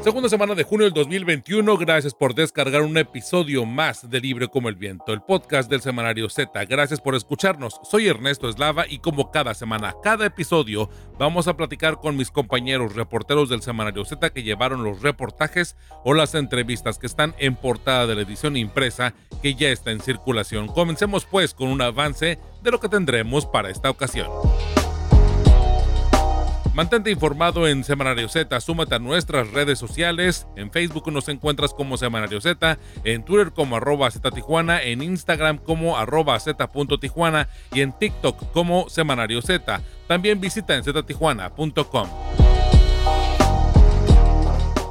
Segunda semana de junio del 2021, gracias por descargar un episodio más de Libre como el Viento, el podcast del Semanario Z. Gracias por escucharnos. Soy Ernesto Eslava y como cada semana, cada episodio, vamos a platicar con mis compañeros reporteros del Semanario Z que llevaron los reportajes o las entrevistas que están en portada de la edición impresa que ya está en circulación. Comencemos pues con un avance de lo que tendremos para esta ocasión. Mantente informado en Semanario Z, súmate a nuestras redes sociales. En Facebook nos encuentras como Semanario Z, en Twitter como arroba Z Tijuana, en Instagram como arroba Z.Tijuana y en TikTok como Semanario Z. También visita en ztijuana.com.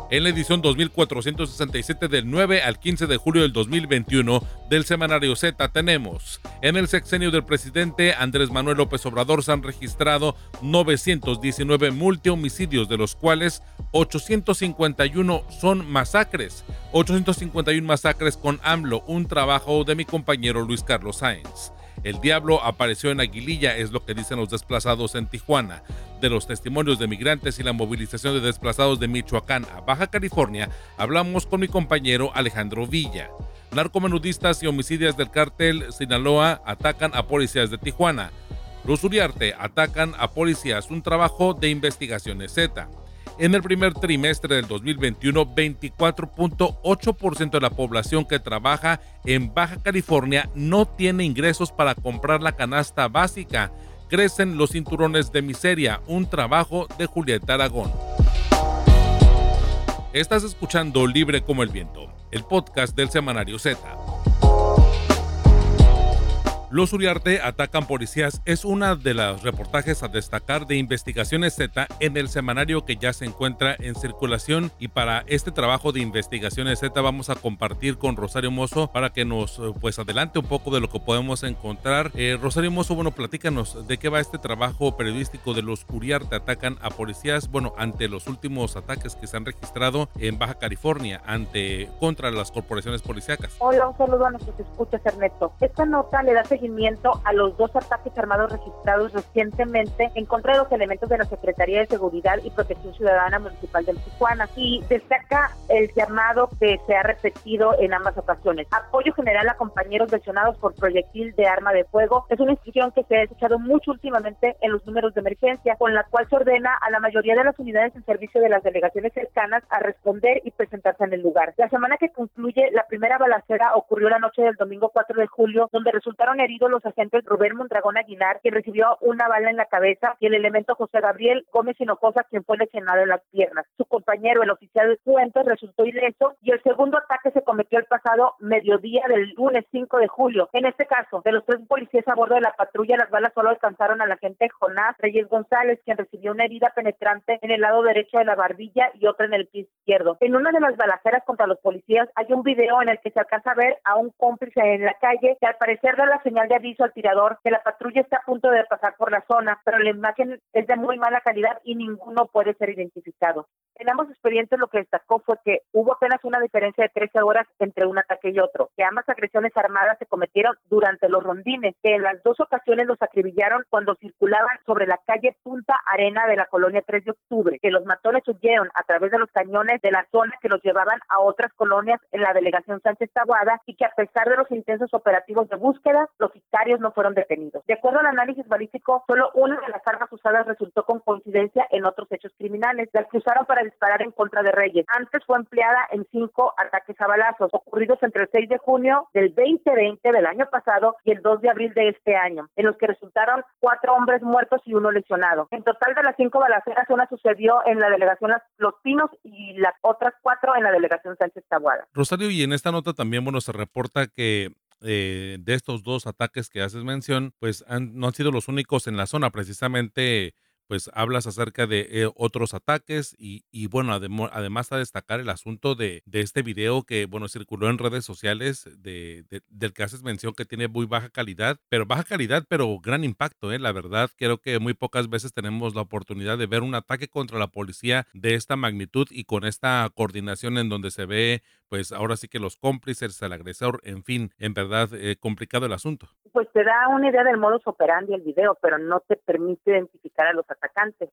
En la edición 2467 del 9 al 15 de julio del 2021 del semanario Z tenemos, en el sexenio del presidente Andrés Manuel López Obrador se han registrado 919 multihomicidios, de los cuales 851 son masacres. 851 masacres con AMLO, un trabajo de mi compañero Luis Carlos Sáenz. El diablo apareció en Aguililla, es lo que dicen los desplazados en Tijuana. De los testimonios de migrantes y la movilización de desplazados de Michoacán a Baja California, hablamos con mi compañero Alejandro Villa. Narcomenudistas y homicidios del cártel Sinaloa atacan a policías de Tijuana. Los Uriarte atacan a policías, un trabajo de investigaciones Z. En el primer trimestre del 2021, 24.8% de la población que trabaja en Baja California no tiene ingresos para comprar la canasta básica. Crecen los cinturones de miseria, un trabajo de Julieta Aragón. Estás escuchando Libre como el Viento, el podcast del semanario Z. Los Uriarte atacan policías es una de las reportajes a destacar de Investigaciones Z en el semanario que ya se encuentra en circulación y para este trabajo de Investigaciones Z vamos a compartir con Rosario Mozo para que nos pues adelante un poco de lo que podemos encontrar. Eh, Rosario Mozo, bueno, platícanos de qué va este trabajo periodístico de los Uriarte atacan a policías, bueno, ante los últimos ataques que se han registrado en Baja California ante contra las corporaciones policíacas. Hola, un saludo a nuestros escuchas, Ernesto. Esta nota le da seguimiento a los dos ataques armados registrados recientemente en contra de los elementos de la Secretaría de Seguridad y Protección Ciudadana Municipal del Tijuana y destaca el llamado que se ha repetido en ambas ocasiones. Apoyo general a compañeros lesionados por proyectil de arma de fuego es una institución que se ha desechado mucho últimamente en los números de emergencia, con la cual se ordena a la mayoría de las unidades en servicio de las delegaciones cercanas a responder y presentarse en el lugar. La semana que concluye la primera balacera ocurrió la noche del domingo 4 de julio, donde resultaron heridos los agentes Rubén Mondragón Aguilar, quien recibió una bala en la cabeza, y el elemento José Gabriel Gómez Hinojosa, quien fue lesionado en las piernas. Su compañero, el oficial Fuentes, resultó ileso y el segundo ataque se cometió el pasado mediodía del lunes 5 de julio. En este caso, de los tres policías a bordo de la patrulla, las balas solo alcanzaron al agente Jonás Reyes González, quien recibió una herida penetrante en el lado derecho de la barbilla y otra en el pie izquierdo. En una de las balaceras contra los policías hay un video en el que se alcanza a ver a un cómplice en la calle que al parecer da la señal de aviso al tirador que la patrulla está a punto de pasar por la zona, pero la imagen es de muy mala calidad y ninguno puede ser identificado. En ambos expedientes lo que destacó fue que hubo apenas una diferencia de 13 horas entre un ataque y otro, que ambas agresiones armadas se cometieron durante los rondines, que en las dos ocasiones los acribillaron cuando circulaban sobre la calle Punta Arena de la colonia 3 de octubre, que los matones huyeron a través de los cañones de la zona que los llevaban a otras colonias en la delegación Sánchez Tabuada y que a pesar de los intensos operativos de búsqueda, los sicarios no fueron detenidos. De acuerdo al análisis balístico, solo una de las armas usadas resultó con coincidencia en otros hechos criminales, las que usaron para disparar en contra de Reyes. Antes fue empleada en cinco ataques a balazos ocurridos entre el 6 de junio del 2020 del año pasado y el 2 de abril de este año, en los que resultaron cuatro hombres muertos y uno lesionado. En total de las cinco balaceras, una sucedió en la delegación Los Pinos y las otras cuatro en la delegación Sánchez Tabuada. Rosario, y en esta nota también, bueno, se reporta que eh, de estos dos ataques que haces mención, pues no han sido los únicos en la zona. Precisamente pues hablas acerca de eh, otros ataques y, y bueno, además a destacar el asunto de, de, este video que, bueno, circuló en redes sociales de, del que haces mención que tiene muy baja calidad, pero baja calidad, pero gran impacto, ¿eh? La verdad, creo que muy pocas veces tenemos la oportunidad de ver un ataque contra la policía de esta magnitud y con esta coordinación en donde se ve, pues ahora sí que los cómplices, el agresor, en fin, en verdad, eh, complicado el asunto. Pues te da una idea del modus operandi el video, pero no te permite identificar a los atacantes.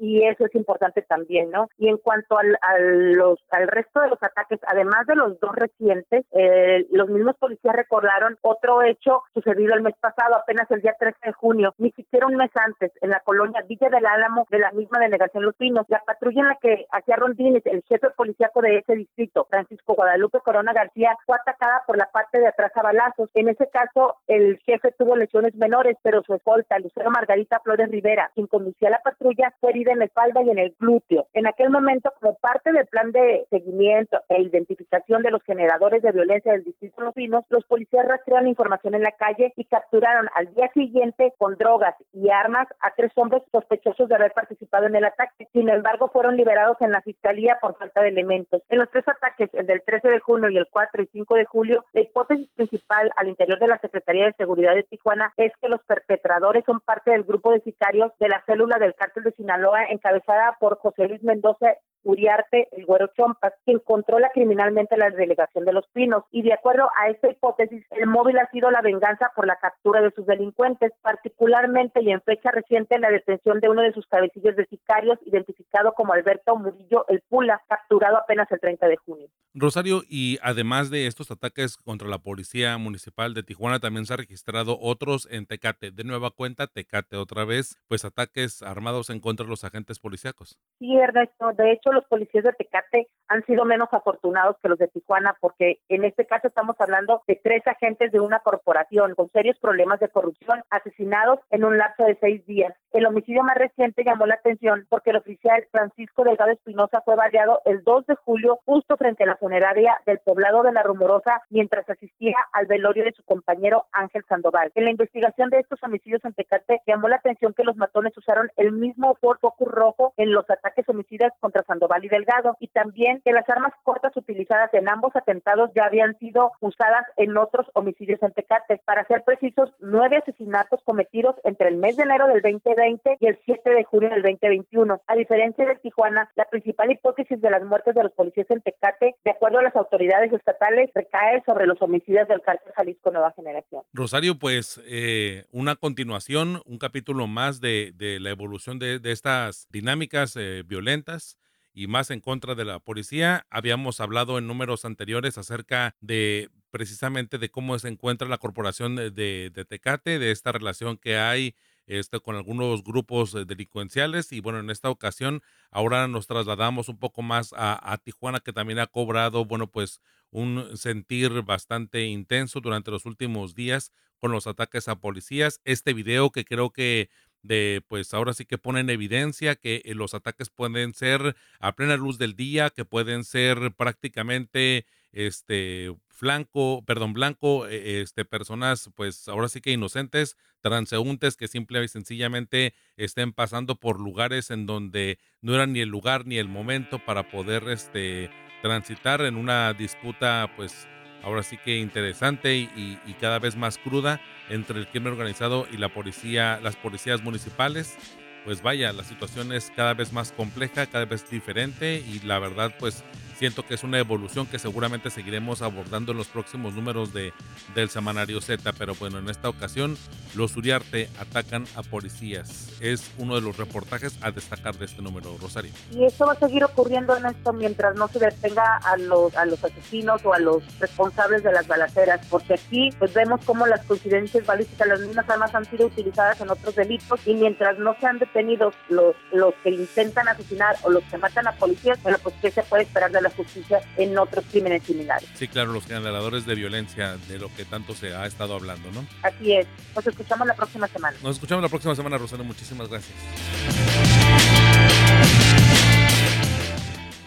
Y, eso es importante también, ¿no? Y en cuanto al, los, al resto de los ataques, además de los dos recientes, eh, los mismos policías recordaron otro hecho sucedido el mes pasado, apenas el día 13 de junio, ni siquiera un mes antes, en la colonia Villa del Álamo de la misma delegación Los Pinos. La patrulla en la que hacía rondines el jefe policíaco de ese distrito, Francisco Guadalupe Corona García, fue atacada por la parte de atrás a balazos. En ese caso, el jefe tuvo lesiones menores, pero su escolta, Lucero Margarita Flores Rivera, quien conducía la patrulla, fue herida en la espalda y en el glúteo. En aquel momento, como parte del plan de seguimiento e identificación de los generadores de violencia del distrito Los Pinos, los policías rastrearon información en la calle y capturaron al día siguiente con drogas y armas a tres hombres sospechosos de haber participado en el ataque. Sin embargo, fueron liberados en la fiscalía por falta de elementos. En los tres ataques, el del 13 de junio y el 4 y 5 de julio, la hipótesis principal al interior de la Secretaría de Seguridad de Tijuana es que los perpetradores son parte del grupo de sicarios de la célula del cártel de Sinaloa encabezada por José Luis Mendoza Uriarte, el güero Chompas, quien controla criminalmente la delegación de Los Pinos. Y de acuerdo a esta hipótesis, el móvil ha sido la venganza por la captura de sus delincuentes, particularmente y en fecha reciente la detención de uno de sus cabecillos de sicarios, identificado como Alberto Murillo El Pula, capturado apenas el 30 de junio. Rosario, y además de estos ataques contra la Policía Municipal de Tijuana, también se ha registrado otros en Tecate. De nueva cuenta, Tecate otra vez, pues ataques armados en contra de los agentes policíacos. Sí, Ernesto. De hecho, los policías de Tecate han sido menos afortunados que los de Tijuana, porque en este caso estamos hablando de tres agentes de una corporación con serios problemas de corrupción asesinados en un lapso de seis días. El homicidio más reciente llamó la atención porque el oficial Francisco Delgado Espinosa fue baleado el 2 de julio justo frente a la funeraria del poblado de La Rumorosa mientras asistía al velorio de su compañero Ángel Sandoval. En la investigación de estos homicidios en Tecate llamó la atención que los matones usaron el mismo Ford rojo en los ataques homicidas contra Sandoval y Delgado y también que las armas cortas utilizadas en ambos atentados ya habían sido usadas en otros homicidios en Tecate. Para ser precisos, nueve asesinatos cometidos entre el mes de enero del 2020 y el 7 de junio del 2021. A diferencia de Tijuana, la principal hipótesis de las muertes de los policías en Tecate, de acuerdo a las autoridades estatales, recae sobre los homicidios del cártel Jalisco Nueva Generación. Rosario, pues eh, una continuación, un capítulo más de, la evolución de, estas dinámicas eh, violentas y más en contra de la policía. Habíamos hablado en números anteriores acerca de precisamente de cómo se encuentra la corporación de, de, Tecate, de esta relación que hay este, con algunos grupos eh, delincuenciales y bueno, en esta ocasión ahora nos trasladamos un poco más a, a, Tijuana que también ha cobrado, bueno, pues un sentir bastante intenso durante los últimos días con los ataques a policías. Este video que creo que de pues ahora sí que pone en evidencia que eh, los ataques pueden ser a plena luz del día, que pueden ser prácticamente este flanco, perdón, blanco, e, este personas pues ahora sí que inocentes, transeúntes que simple y sencillamente estén pasando por lugares en donde no era ni el lugar ni el momento para poder este transitar en una disputa pues ahora sí que interesante y, cada vez más cruda entre el crimen organizado y la policía, las policías municipales. Pues vaya, la situación es cada vez más compleja, cada vez diferente y la verdad pues Siento que es una evolución que seguramente seguiremos abordando en los próximos números de, del semanario Z, pero bueno, en esta ocasión los Uriarte atacan a policías. Es uno de los reportajes a destacar de este número, Rosario. Y eso va a seguir ocurriendo en esto mientras no se detenga a los, a los asesinos o a los responsables de las balaceras, porque aquí pues vemos cómo las coincidencias balísticas, las mismas armas han sido utilizadas en otros delitos y mientras no sean detenidos los, los que intentan asesinar o los que matan a policías, bueno, pues ¿qué se puede esperar de la justicia en otros crímenes similares. Sí, claro, los generadores de violencia, de lo que tanto se ha estado hablando, ¿no? Así es. Nos escuchamos la próxima semana. Nos escuchamos la próxima semana, Rosana. Muchísimas gracias.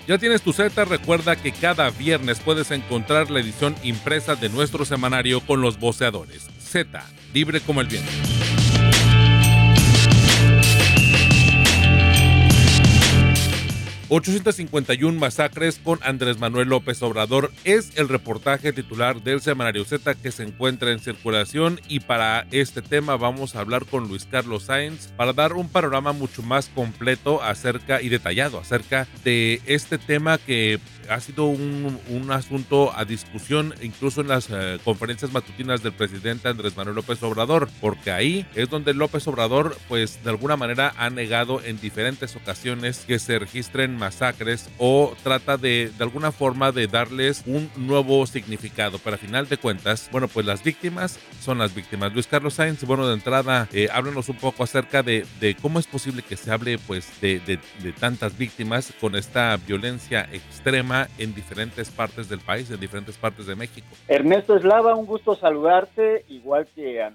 Ya tienes tu Z, recuerda que cada viernes puedes encontrar la edición impresa de nuestro semanario con los voceadores. Z, libre como el viento. 851 masacres con Andrés Manuel López Obrador es el reportaje titular del Semanario Z que se encuentra en circulación. Y para este tema vamos a hablar con Luis Carlos Sáenz para dar un panorama mucho más completo acerca y detallado acerca de este tema que ha sido un, asunto a discusión incluso en las eh, conferencias matutinas del presidente Andrés Manuel López Obrador, porque ahí es donde López Obrador pues de alguna manera ha negado en diferentes ocasiones que se registren masacres o trata de de alguna forma de darles un nuevo significado, pero a final de cuentas, bueno pues las víctimas son las víctimas. Luis Carlos Sainz, bueno de entrada, eh, háblanos un poco acerca de, de, cómo es posible que se hable pues de, de tantas víctimas con esta violencia extrema en diferentes partes del país, en diferentes partes de México. Ernesto Eslava, un gusto saludarte, igual que a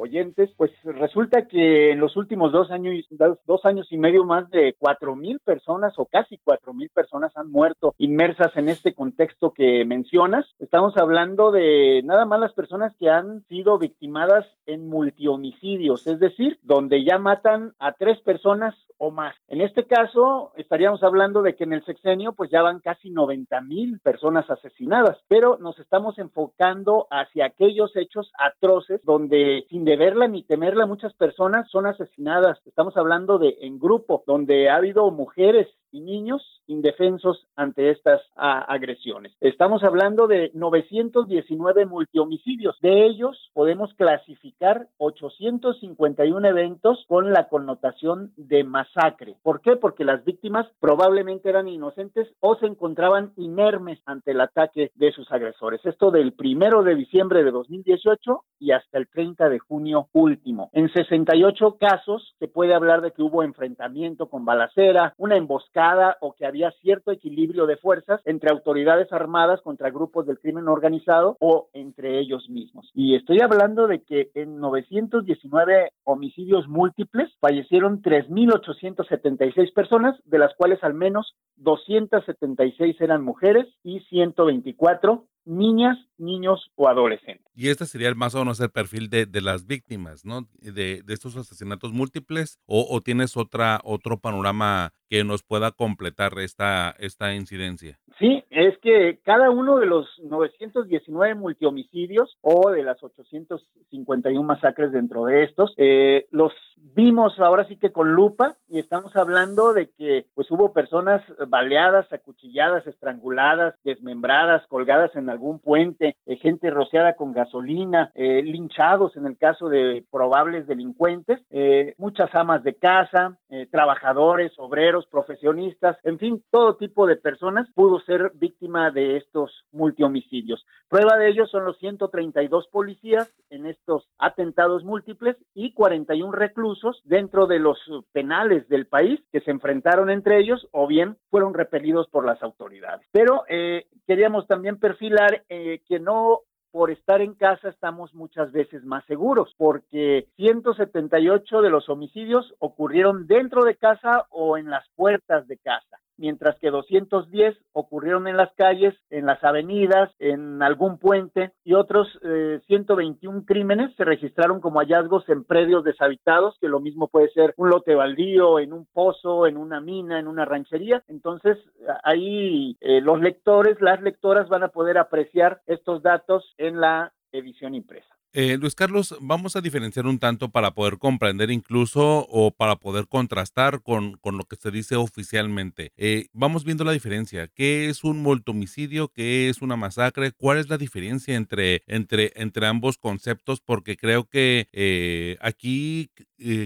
oyentes, pues resulta que en los últimos dos años, dos, años y medio más de cuatro mil personas o casi cuatro mil personas han muerto inmersas en este contexto que mencionas. Estamos hablando de nada más las personas que han sido victimadas en multihomicidios, es decir, donde ya matan a tres personas o más. En este caso, estaríamos hablando de que en el sexenio pues ya van casi 90 mil personas asesinadas, pero nos estamos enfocando hacia aquellos hechos atroces donde sin verla ni temerla muchas personas son asesinadas. Estamos hablando de en grupo, donde ha habido mujeres y niños indefensos ante estas agresiones. Estamos hablando de 919 multihomicidios. De ellos podemos clasificar 851 eventos con la connotación de masacre. ¿Por qué? Porque las víctimas probablemente eran inocentes o se encontraban inermes ante el ataque de sus agresores. Esto del primero de diciembre de 2018 y hasta el 30 de junio último. En 68 casos se puede hablar de que hubo enfrentamiento con balacera, una emboscada o que había cierto equilibrio de fuerzas entre autoridades armadas contra grupos del crimen organizado o entre ellos mismos. Y estoy hablando de que en 919 homicidios múltiples fallecieron 3.876 personas, de las cuales al menos 276 eran mujeres y 124 niñas, niños o adolescentes. Y este sería el más o menos el perfil de, de las víctimas, ¿no? De, de estos asesinatos múltiples, o, o, tienes otra, otro panorama que nos pueda completar esta, esta incidencia. Sí, es que cada uno de los 919 multihomicidios o de las 851 masacres dentro de estos, eh, los vimos ahora sí que con lupa y estamos hablando de que pues hubo personas baleadas, acuchilladas, estranguladas, desmembradas, colgadas en algún puente, eh, gente rociada con gasolina, eh, linchados en el caso de probables delincuentes, eh, muchas amas de casa, trabajadores, obreros, profesionistas, en fin, todo tipo de personas pudo ser víctima de estos multihomicidios. Prueba de ello son los 132 policías en estos atentados múltiples y 41 reclusos dentro de los penales del país que se enfrentaron entre ellos o bien fueron repelidos por las autoridades. Pero queríamos también perfilar eh, que no por estar en casa estamos muchas veces más seguros, porque 178 de los homicidios ocurrieron dentro de casa o en las puertas de casa mientras que 210 ocurrieron en las calles, en las avenidas, en algún puente y otros 121 eh, crímenes se registraron como hallazgos en predios deshabitados, que lo mismo puede ser un lote baldío, en un pozo, en una mina, en una ranchería. Entonces, ahí eh, los lectores, las lectoras van a poder apreciar estos datos en la edición impresa. Eh, Luis Carlos, vamos a diferenciar un tanto para poder comprender incluso o para poder contrastar con, con lo que se dice oficialmente. Eh, vamos viendo la diferencia. ¿Qué es un multomicidio? ¿Qué es una masacre? ¿Cuál es la diferencia entre, entre, entre ambos conceptos? Porque creo que eh, aquí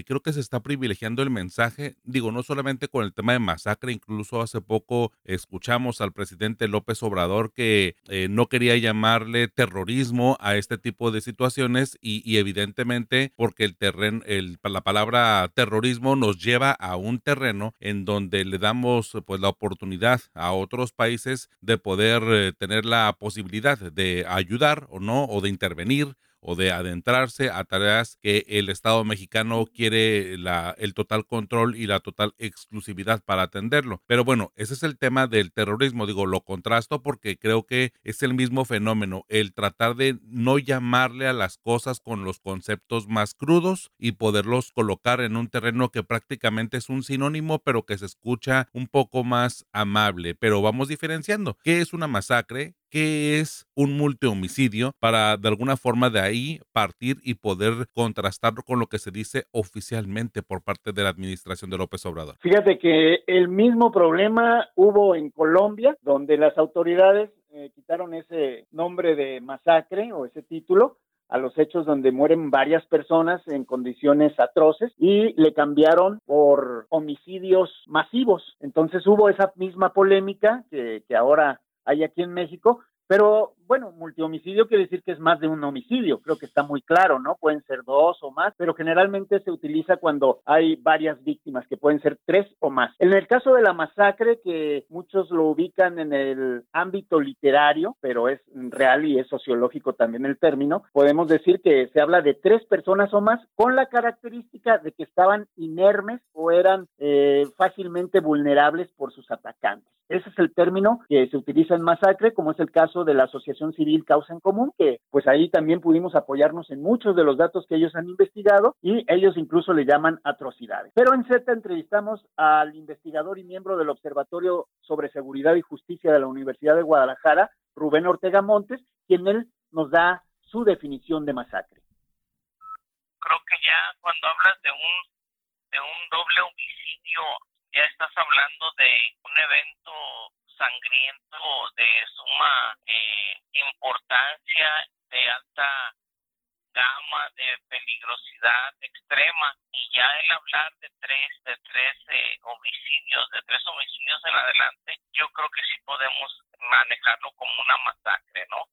creo que se está privilegiando el mensaje. Digo, no solamente con el tema de masacre, incluso hace poco escuchamos al presidente López Obrador que no quería llamarle terrorismo a este tipo de situaciones y, evidentemente porque el terreno, el, la palabra terrorismo nos lleva a un terreno en donde le damos pues la oportunidad a otros países de poder eh, tener la posibilidad de ayudar o no o de intervenir o de adentrarse a tareas que el Estado mexicano quiere la, el total control y la total exclusividad para atenderlo. Pero bueno, ese es el tema del terrorismo. Digo, lo contrasto porque creo que es el mismo fenómeno, el tratar de no llamarle a las cosas con los conceptos más crudos y poderlos colocar en un terreno que prácticamente es un sinónimo, pero que se escucha un poco más amable. Pero vamos diferenciando. ¿Qué es una masacre? Qué es un multihomicidio para de alguna forma de ahí partir y poder contrastarlo con lo que se dice oficialmente por parte de la administración de López Obrador. Fíjate que el mismo problema hubo en Colombia, donde las autoridades eh, quitaron ese nombre de masacre o ese título a los hechos donde mueren varias personas en condiciones atroces y le cambiaron por homicidios masivos. Entonces hubo esa misma polémica que, que ahora hay aquí en México, pero bueno, multihomicidio quiere decir que es más de un homicidio, creo que está muy claro, ¿no? Pueden ser dos o más, pero generalmente se utiliza cuando hay varias víctimas, que pueden ser tres o más. En el caso de la masacre, que muchos lo ubican en el ámbito literario, pero es real y es sociológico también el término, podemos decir que se habla de tres personas o más con la característica de que estaban inermes o eran eh, fácilmente vulnerables por sus atacantes. Ese es el término que se utiliza en masacre, como es el caso de la Asociación Civil Causa en Común, que pues ahí también pudimos apoyarnos en muchos de los datos que ellos han investigado y ellos incluso le llaman atrocidades. Pero en Z entrevistamos al investigador y miembro del Observatorio sobre Seguridad y Justicia de la Universidad de Guadalajara, Rubén Ortega Montes, quien él nos da su definición de masacre. Creo que ya cuando hablas de un, de un doble homicidio, ya estás hablando de un evento sangriento de suma eh, importancia, de alta gama, de peligrosidad extrema. Y ya el hablar de tres, de tres homicidios, de tres homicidios en adelante, yo creo que sí podemos manejarlo como una masacre, ¿no?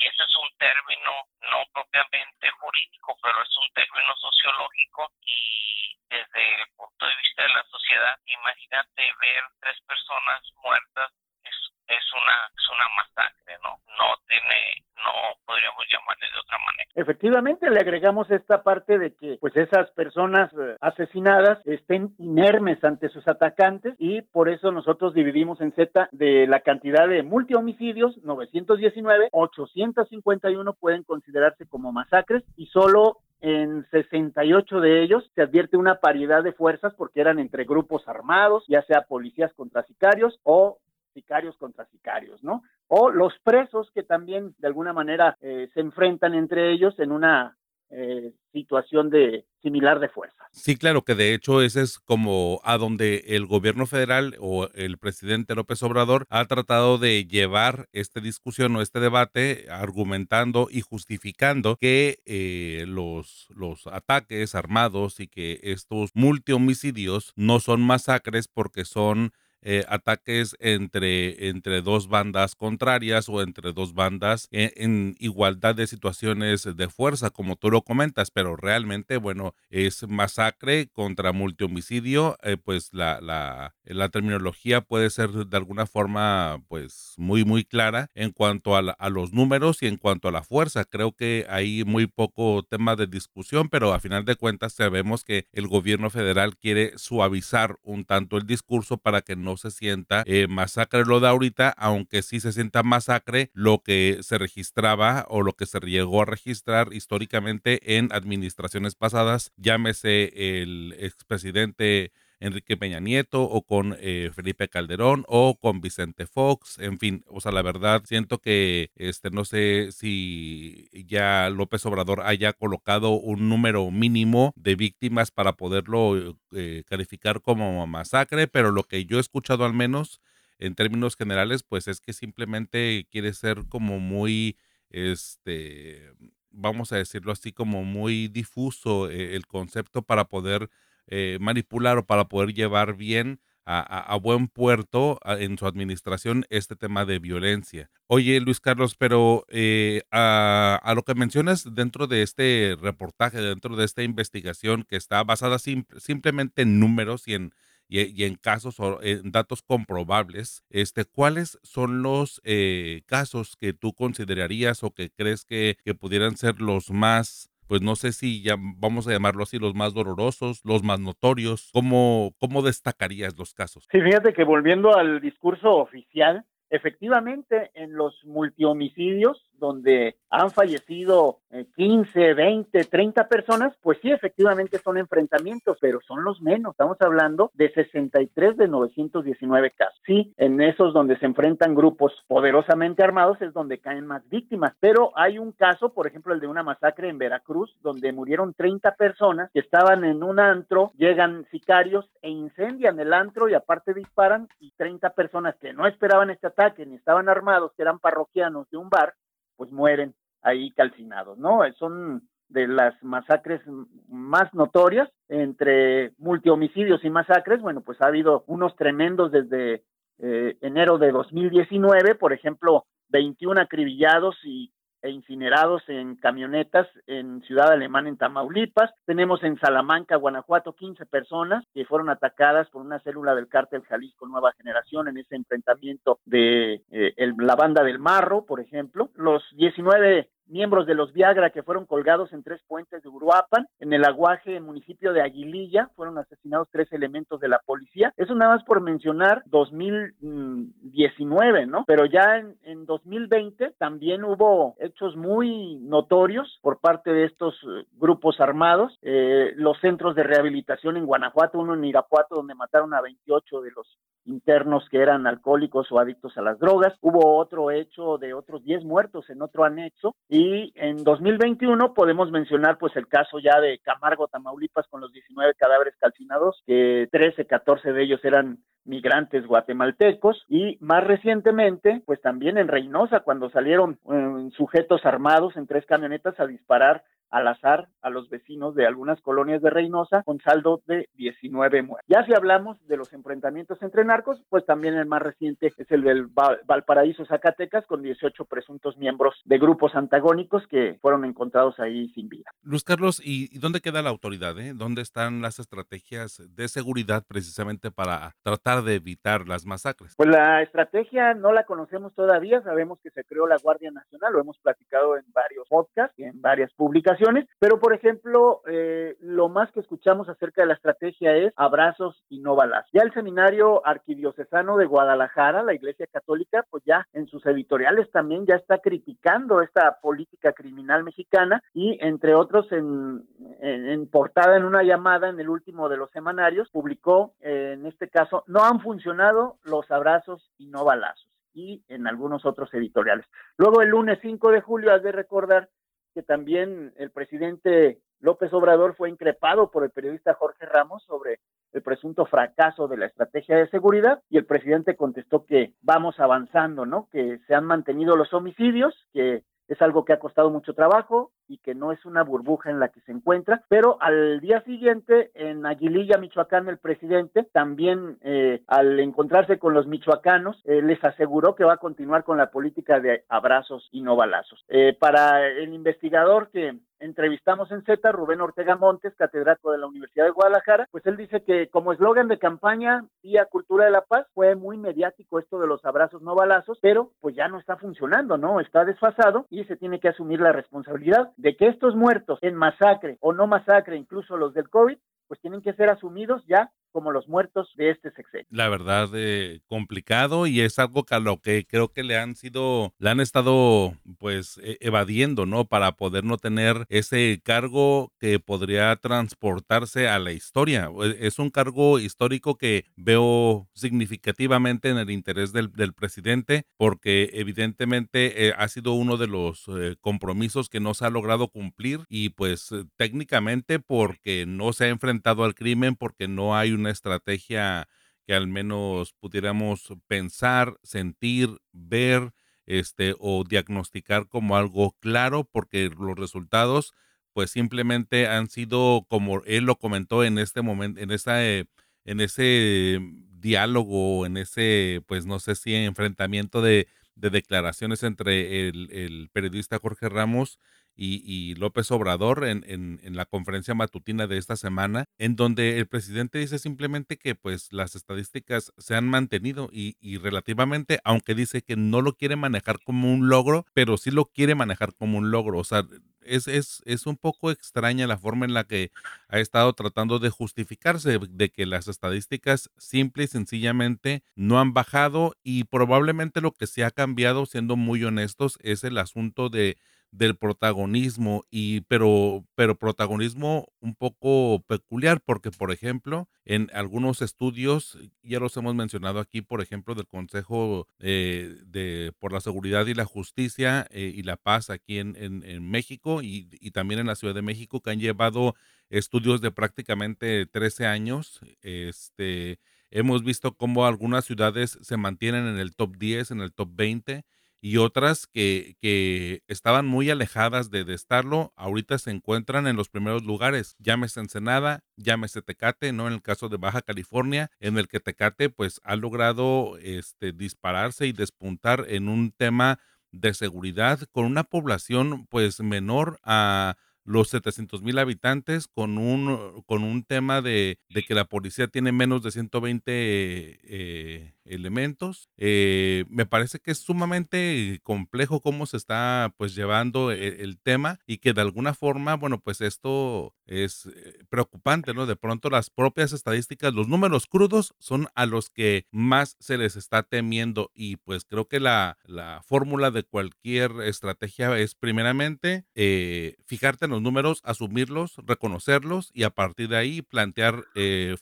Y ese es un término no propiamente jurídico, pero es un término sociológico y desde el punto de vista de la sociedad, imagínate ver tres personas muertas es, es una es una masacre, ¿no? No tiene no podríamos llamarle de otra manera. Efectivamente, le agregamos esta parte de que pues esas personas eh, asesinadas estén inermes ante sus atacantes y por eso nosotros dividimos en Z de la cantidad de multihomicidios, 919, 851 pueden considerarse como masacres y solo en 68 de ellos se advierte una paridad de fuerzas porque eran entre grupos armados, ya sea policías contra sicarios o sicarios contra sicarios, ¿no? O los presos que también de alguna manera eh, se enfrentan entre ellos en una eh, situación de similar de fuerza. Sí, claro, que de hecho ese es como a donde el gobierno federal o el presidente López Obrador ha tratado de llevar esta discusión o este debate argumentando y justificando que eh, los, los ataques armados y que estos multihomicidios no son masacres porque son eh, ataques entre, entre dos bandas contrarias o entre dos bandas en, en, igualdad de situaciones de fuerza, como tú lo comentas, pero realmente, bueno, es masacre contra multihomicidio, eh, pues la, la, la, terminología puede ser de alguna forma, pues muy, muy clara en cuanto a, la, a los números y en cuanto a la fuerza. Creo que hay muy poco tema de discusión, pero a final de cuentas sabemos que el gobierno federal quiere suavizar un tanto el discurso para que no no se sienta eh, masacre lo de ahorita, aunque sí se sienta masacre lo que se registraba o lo que se llegó a registrar históricamente en administraciones pasadas, llámese el expresidente Enrique Peña Nieto o con eh, Felipe Calderón o con Vicente Fox, en fin, o sea, la verdad siento que este no sé si ya López Obrador haya colocado un número mínimo de víctimas para poderlo eh, calificar como masacre, pero lo que yo he escuchado al menos en términos generales, pues es que simplemente quiere ser como muy este vamos a decirlo así como muy difuso eh, el concepto para poder eh, manipular o para poder llevar bien a, buen puerto en su administración este tema de violencia. Oye, Luis Carlos, pero eh, a, lo que mencionas dentro de este reportaje, dentro de esta investigación que está basada simplemente en números y en, y, en casos o en datos comprobables, este, ¿cuáles son los eh, casos que tú considerarías o que crees que, que pudieran ser los más pues no sé si ya vamos a llamarlo así, los más dolorosos, los más notorios. ¿Cómo, cómo destacarías los casos? Sí, fíjate que volviendo al discurso oficial, efectivamente en los multihomicidios donde han fallecido 15, 20, 30 personas, pues sí, efectivamente son enfrentamientos, pero son los menos. Estamos hablando de 63 de 919 casos. Sí, en esos donde se enfrentan grupos poderosamente armados es donde caen más víctimas, pero hay un caso, por ejemplo, el de una masacre en Veracruz, donde murieron 30 personas que estaban en un antro, llegan sicarios e incendian el antro y aparte disparan y 30 personas que no esperaban este ataque ni estaban armados, que eran parroquianos de un bar, pues mueren ahí calcinados, ¿no? Son de las masacres más notorias entre multihomicidios y masacres, bueno, pues ha habido unos tremendos desde eh, enero de 2019, por ejemplo, 21 acribillados y e incinerados en camionetas en Ciudad Alemana, en Tamaulipas. Tenemos en Salamanca, Guanajuato, 15 personas que fueron atacadas por una célula del cártel Jalisco Nueva Generación en ese enfrentamiento de eh, la banda del Marro, por ejemplo. Los 19 miembros de los Viagra que fueron colgados en tres puentes de Uruapan, en el aguaje municipio de Aguililla, fueron asesinados tres elementos de la policía. Eso nada más por mencionar 2019, ¿no? Pero ya en, en 2020 también hubo hechos muy notorios por parte de estos eh, grupos armados. Eh, los centros de rehabilitación en Guanajuato, uno en Irapuato, donde mataron a 28 de los internos que eran alcohólicos o adictos a las drogas. Hubo otro hecho de otros 10 muertos en otro anexo y en 2021 podemos mencionar pues el caso ya de Camargo, Tamaulipas con los 19 cadáveres calcinados, que 13, 14 de ellos eran migrantes guatemaltecos y más recientemente pues también en Reynosa cuando salieron eh, sujetos armados en tres camionetas a disparar al azar a los vecinos de algunas colonias de Reynosa con saldo de 19 muertos. Ya si hablamos de los enfrentamientos entre narcos, pues también el más reciente es el del Valparaíso Zacatecas con 18 presuntos miembros de grupos antagónicos que fueron encontrados ahí sin vida. Luis Carlos, ¿y dónde queda la autoridad? Eh? ¿Dónde están las estrategias de seguridad precisamente para tratar de evitar las masacres? Pues la estrategia no la conocemos todavía, sabemos que se creó la Guardia Nacional, lo hemos platicado en varios podcasts en varias publicaciones pero por ejemplo, eh, lo más que escuchamos acerca de la estrategia es abrazos y no balas. Ya el seminario arquidiocesano de Guadalajara, la Iglesia Católica, pues ya en sus editoriales también ya está criticando esta política criminal mexicana y entre otros en, en, portada en una llamada en el último de los semanarios publicó eh, en este caso no han funcionado los abrazos y no balazos y en algunos otros editoriales. Luego el lunes 5 de julio has de recordar que también el presidente López Obrador fue increpado por el periodista Jorge Ramos sobre el presunto fracaso de la estrategia de seguridad y el presidente contestó que vamos avanzando, ¿no? Que se han mantenido los homicidios, que es algo que ha costado mucho trabajo y que no es una burbuja en la que se encuentra, pero al día siguiente en Aguililla, Michoacán, el presidente también eh, al encontrarse con los michoacanos eh, les aseguró que va a continuar con la política de abrazos y no balazos. Eh, para el investigador que entrevistamos en Z, Rubén Ortega Montes, catedrático de la Universidad de Guadalajara, pues él dice que como eslogan de campaña Día Cultura de la Paz fue muy mediático esto de los abrazos no balazos, pero pues ya no está funcionando, ¿no? Está desfasado y se tiene que asumir la responsabilidad de que estos muertos en masacre o no masacre, incluso los del COVID, pues tienen que ser asumidos ya como los muertos de este sexenio. La verdad, eh, complicado y es algo que a lo que creo que le han sido, le han estado pues e, evadiendo, ¿no? Para poder no tener ese cargo que podría transportarse a la historia. E, es un cargo histórico que veo significativamente en el interés del, presidente porque evidentemente eh, ha sido uno de los eh, compromisos que no se ha logrado cumplir y pues técnicamente porque no se ha enfrentado al crimen, porque no hay una estrategia que al menos pudiéramos pensar, sentir, ver, este, o diagnosticar como algo claro, porque los resultados, pues simplemente han sido, como él lo comentó en este momento, en esa, eh, en ese diálogo, en ese, pues no sé si enfrentamiento de, de declaraciones entre el, el periodista Jorge Ramos y, López Obrador en, en, la conferencia matutina de esta semana, en donde el presidente dice simplemente que pues las estadísticas se han mantenido y, y relativamente, aunque dice que no lo quiere manejar como un logro, pero sí lo quiere manejar como un logro. O sea, es, es, es, un poco extraña la forma en la que ha estado tratando de justificarse de que las estadísticas simple y sencillamente no han bajado y probablemente lo que se ha cambiado, siendo muy honestos, es el asunto de del protagonismo y pero pero protagonismo un poco peculiar porque por ejemplo en algunos estudios ya los hemos mencionado aquí por ejemplo del Consejo eh, de por la seguridad y la justicia eh, y la paz aquí en, en, México y, y, también en la Ciudad de México que han llevado estudios de prácticamente 13 años este hemos visto cómo algunas ciudades se mantienen en el top 10 en el top 20 y otras que, que estaban muy alejadas de, estarlo, ahorita se encuentran en los primeros lugares. Llámese Ensenada, llámese Tecate, ¿no? En el caso de Baja California, en el que Tecate pues ha logrado este, dispararse y despuntar en un tema de seguridad con una población pues menor a los 700 mil habitantes con un, con un tema de, de, que la policía tiene menos de 120 eh, elementos. Eh, me parece que es sumamente complejo cómo se está pues llevando e, el, tema y que de alguna forma, bueno, pues esto es eh, preocupante, ¿no? De pronto las propias estadísticas, los números crudos son a los que más se les está temiendo y pues creo que la, la fórmula de cualquier estrategia es primeramente eh, fijarte en los números, asumirlos, reconocerlos y a partir de ahí plantear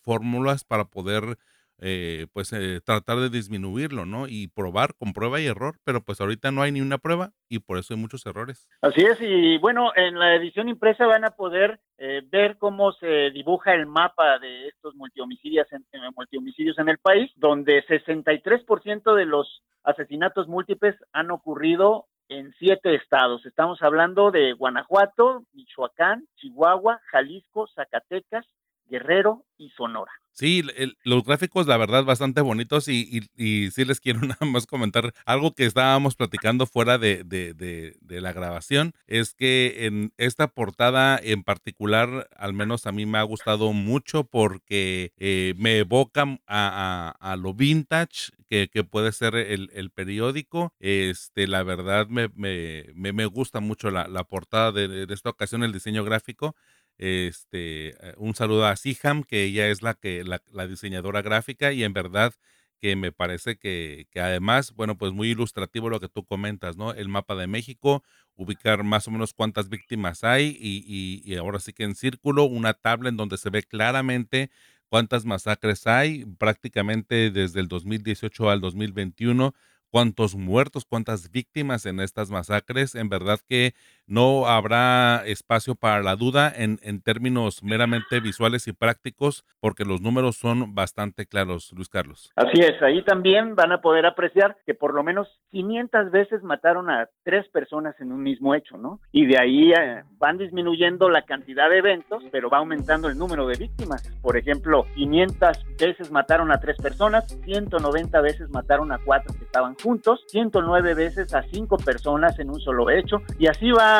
fórmulas para poder eh, pues eh, tratar de disminuirlo, ¿no? Y probar con prueba y error, pero pues ahorita no hay ni una prueba y por eso hay muchos errores. Así es, y bueno, en la edición impresa van a poder eh, ver cómo se dibuja el mapa de estos multihomicidios en, multihomicidios en el país, donde 63% de los asesinatos múltiples han ocurrido en siete estados. Estamos hablando de Guanajuato, Michoacán, Chihuahua, Jalisco, Zacatecas, Guerrero y Sonora. Sí, los gráficos, la verdad, bastante bonitos y, y, sí les quiero nada más comentar algo que estábamos platicando fuera de, de, la grabación, es que en esta portada en particular, al menos a mí me ha gustado mucho porque eh, me evoca a, a, lo vintage que, que puede ser el, el, periódico. Este, la verdad, me, me, me gusta mucho la, la portada de, esta ocasión, el diseño gráfico. Este, eh, un saludo a Siham, que ella es la que la, diseñadora gráfica y en verdad que me parece que, que, además, bueno, pues muy ilustrativo lo que tú comentas, ¿no? El mapa de México, ubicar más o menos cuántas víctimas hay y, y ahora sí que en círculo una tabla en donde se ve claramente cuántas masacres hay prácticamente desde el 2018 al 2021 cuántos muertos, cuántas víctimas en estas masacres. En verdad que no habrá espacio para la duda en, en, términos meramente visuales y prácticos, porque los números son bastante claros, Luis Carlos. Así es, ahí también van a poder apreciar que por lo menos 500 veces mataron a tres personas en un mismo hecho, ¿no? Y de ahí eh, van disminuyendo la cantidad de eventos, pero va aumentando el número de víctimas. Por ejemplo, 500 veces mataron a tres personas, 190 veces mataron a cuatro que estaban juntos, 109 veces a cinco personas en un solo hecho, y así va,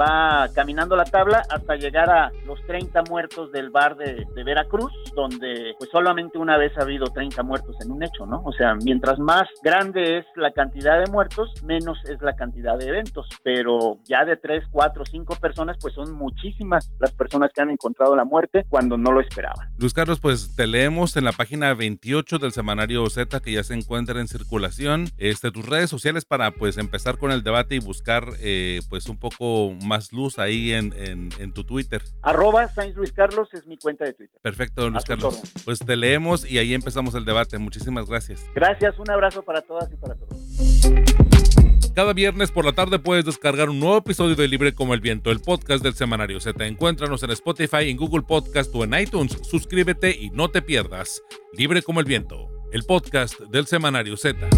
va caminando la tabla hasta llegar a los 30 muertos del bar de, Veracruz, donde pues solamente una vez ha habido 30 muertos en un hecho, ¿no? O sea, mientras más grande es la cantidad de muertos, menos es la cantidad de eventos, pero ya de 3, 4, 5 personas, pues son muchísimas las personas que han encontrado la muerte cuando no lo esperaban. Luis Carlos, pues te leemos en la página 28 del semanario Z que ya se encuentra en circulación este, tus redes sociales para pues empezar con el debate y buscar eh, pues un poco más luz ahí en, en, tu Twitter. Arroba Sainz Luis Carlos es mi cuenta de Twitter. Perfecto, Luis Carlos. Pues te leemos y ahí empezamos el debate. Muchísimas gracias. Gracias, un abrazo para todas y para todos. Cada viernes por la tarde puedes descargar un nuevo episodio de Libre como el Viento, el podcast del semanario Z. Encuéntranos en Spotify, en Google Podcast o en iTunes. Suscríbete y no te pierdas. Libre como el Viento, el podcast del semanario Z.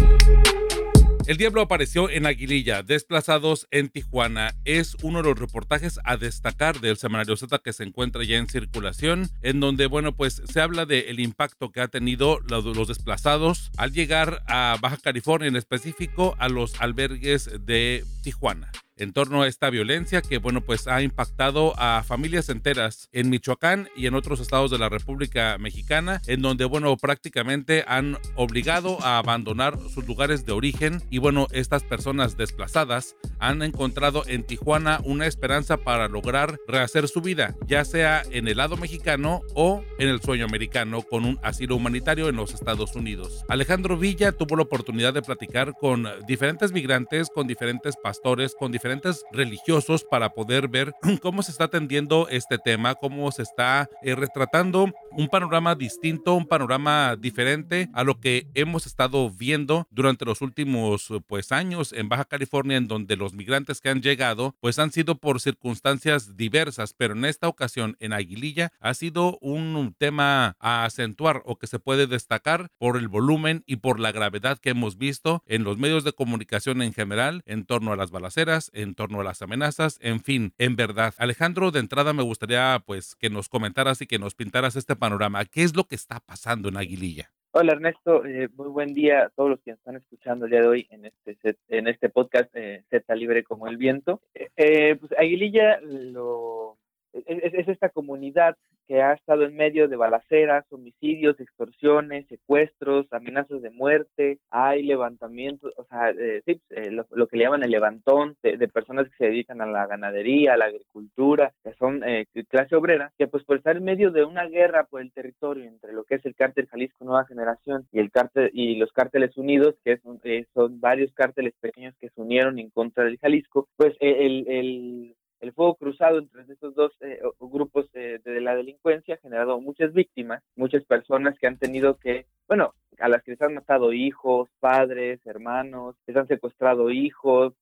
El Diablo apareció en Aguililla, desplazados en Tijuana. Es uno de los reportajes a destacar del semanario Z que se encuentra ya en circulación, en donde, bueno, pues se habla del impacto que ha tenido los desplazados al llegar a Baja California, en específico a los albergues de Tijuana en torno a esta violencia que, bueno, pues ha impactado a familias enteras en Michoacán y en otros estados de la República Mexicana, en donde, bueno, prácticamente han obligado a abandonar sus lugares de origen y, bueno, estas personas desplazadas han encontrado en Tijuana una esperanza para lograr rehacer su vida, ya sea en el lado mexicano o en el sueño americano con un asilo humanitario en los Estados Unidos. Alejandro Villa tuvo la oportunidad de platicar con diferentes migrantes, con diferentes pastores, con diferentes religiosos para poder ver cómo se está atendiendo este tema, cómo se está eh, retratando un panorama distinto, un panorama diferente a lo que hemos estado viendo durante los últimos pues años en Baja California en donde los migrantes que han llegado pues han sido por circunstancias diversas, pero en esta ocasión en Aguililla ha sido un tema a acentuar o que se puede destacar por el volumen y por la gravedad que hemos visto en los medios de comunicación en general en torno a las balaceras, en torno a las amenazas, en fin, en verdad. Alejandro, de entrada me gustaría pues que nos comentaras y que nos pintaras este panorama. ¿Qué es lo que está pasando en Aguililla? Hola Ernesto, eh, muy buen día a todos los que están escuchando el día de hoy en este en este podcast eh, Z Libre como el Viento. Eh, pues Aguililla lo, es, esta comunidad que ha estado en medio de balaceras, homicidios, extorsiones, secuestros, amenazas de muerte, hay levantamientos, o sea, eh, sí, eh, lo, que le llaman el levantón de, personas que se dedican a la ganadería, a la agricultura, que son eh, clase obrera, que pues por estar en medio de una guerra por el territorio entre lo que es el cártel Jalisco Nueva Generación y el cártel y los cárteles unidos, que son, son varios cárteles pequeños que se unieron en contra del Jalisco, pues el, el el fuego cruzado entre estos dos eh, grupos de la delincuencia ha generado muchas víctimas, muchas personas que han tenido que, bueno, a las que les han matado hijos, padres, hermanos, les han secuestrado hijos,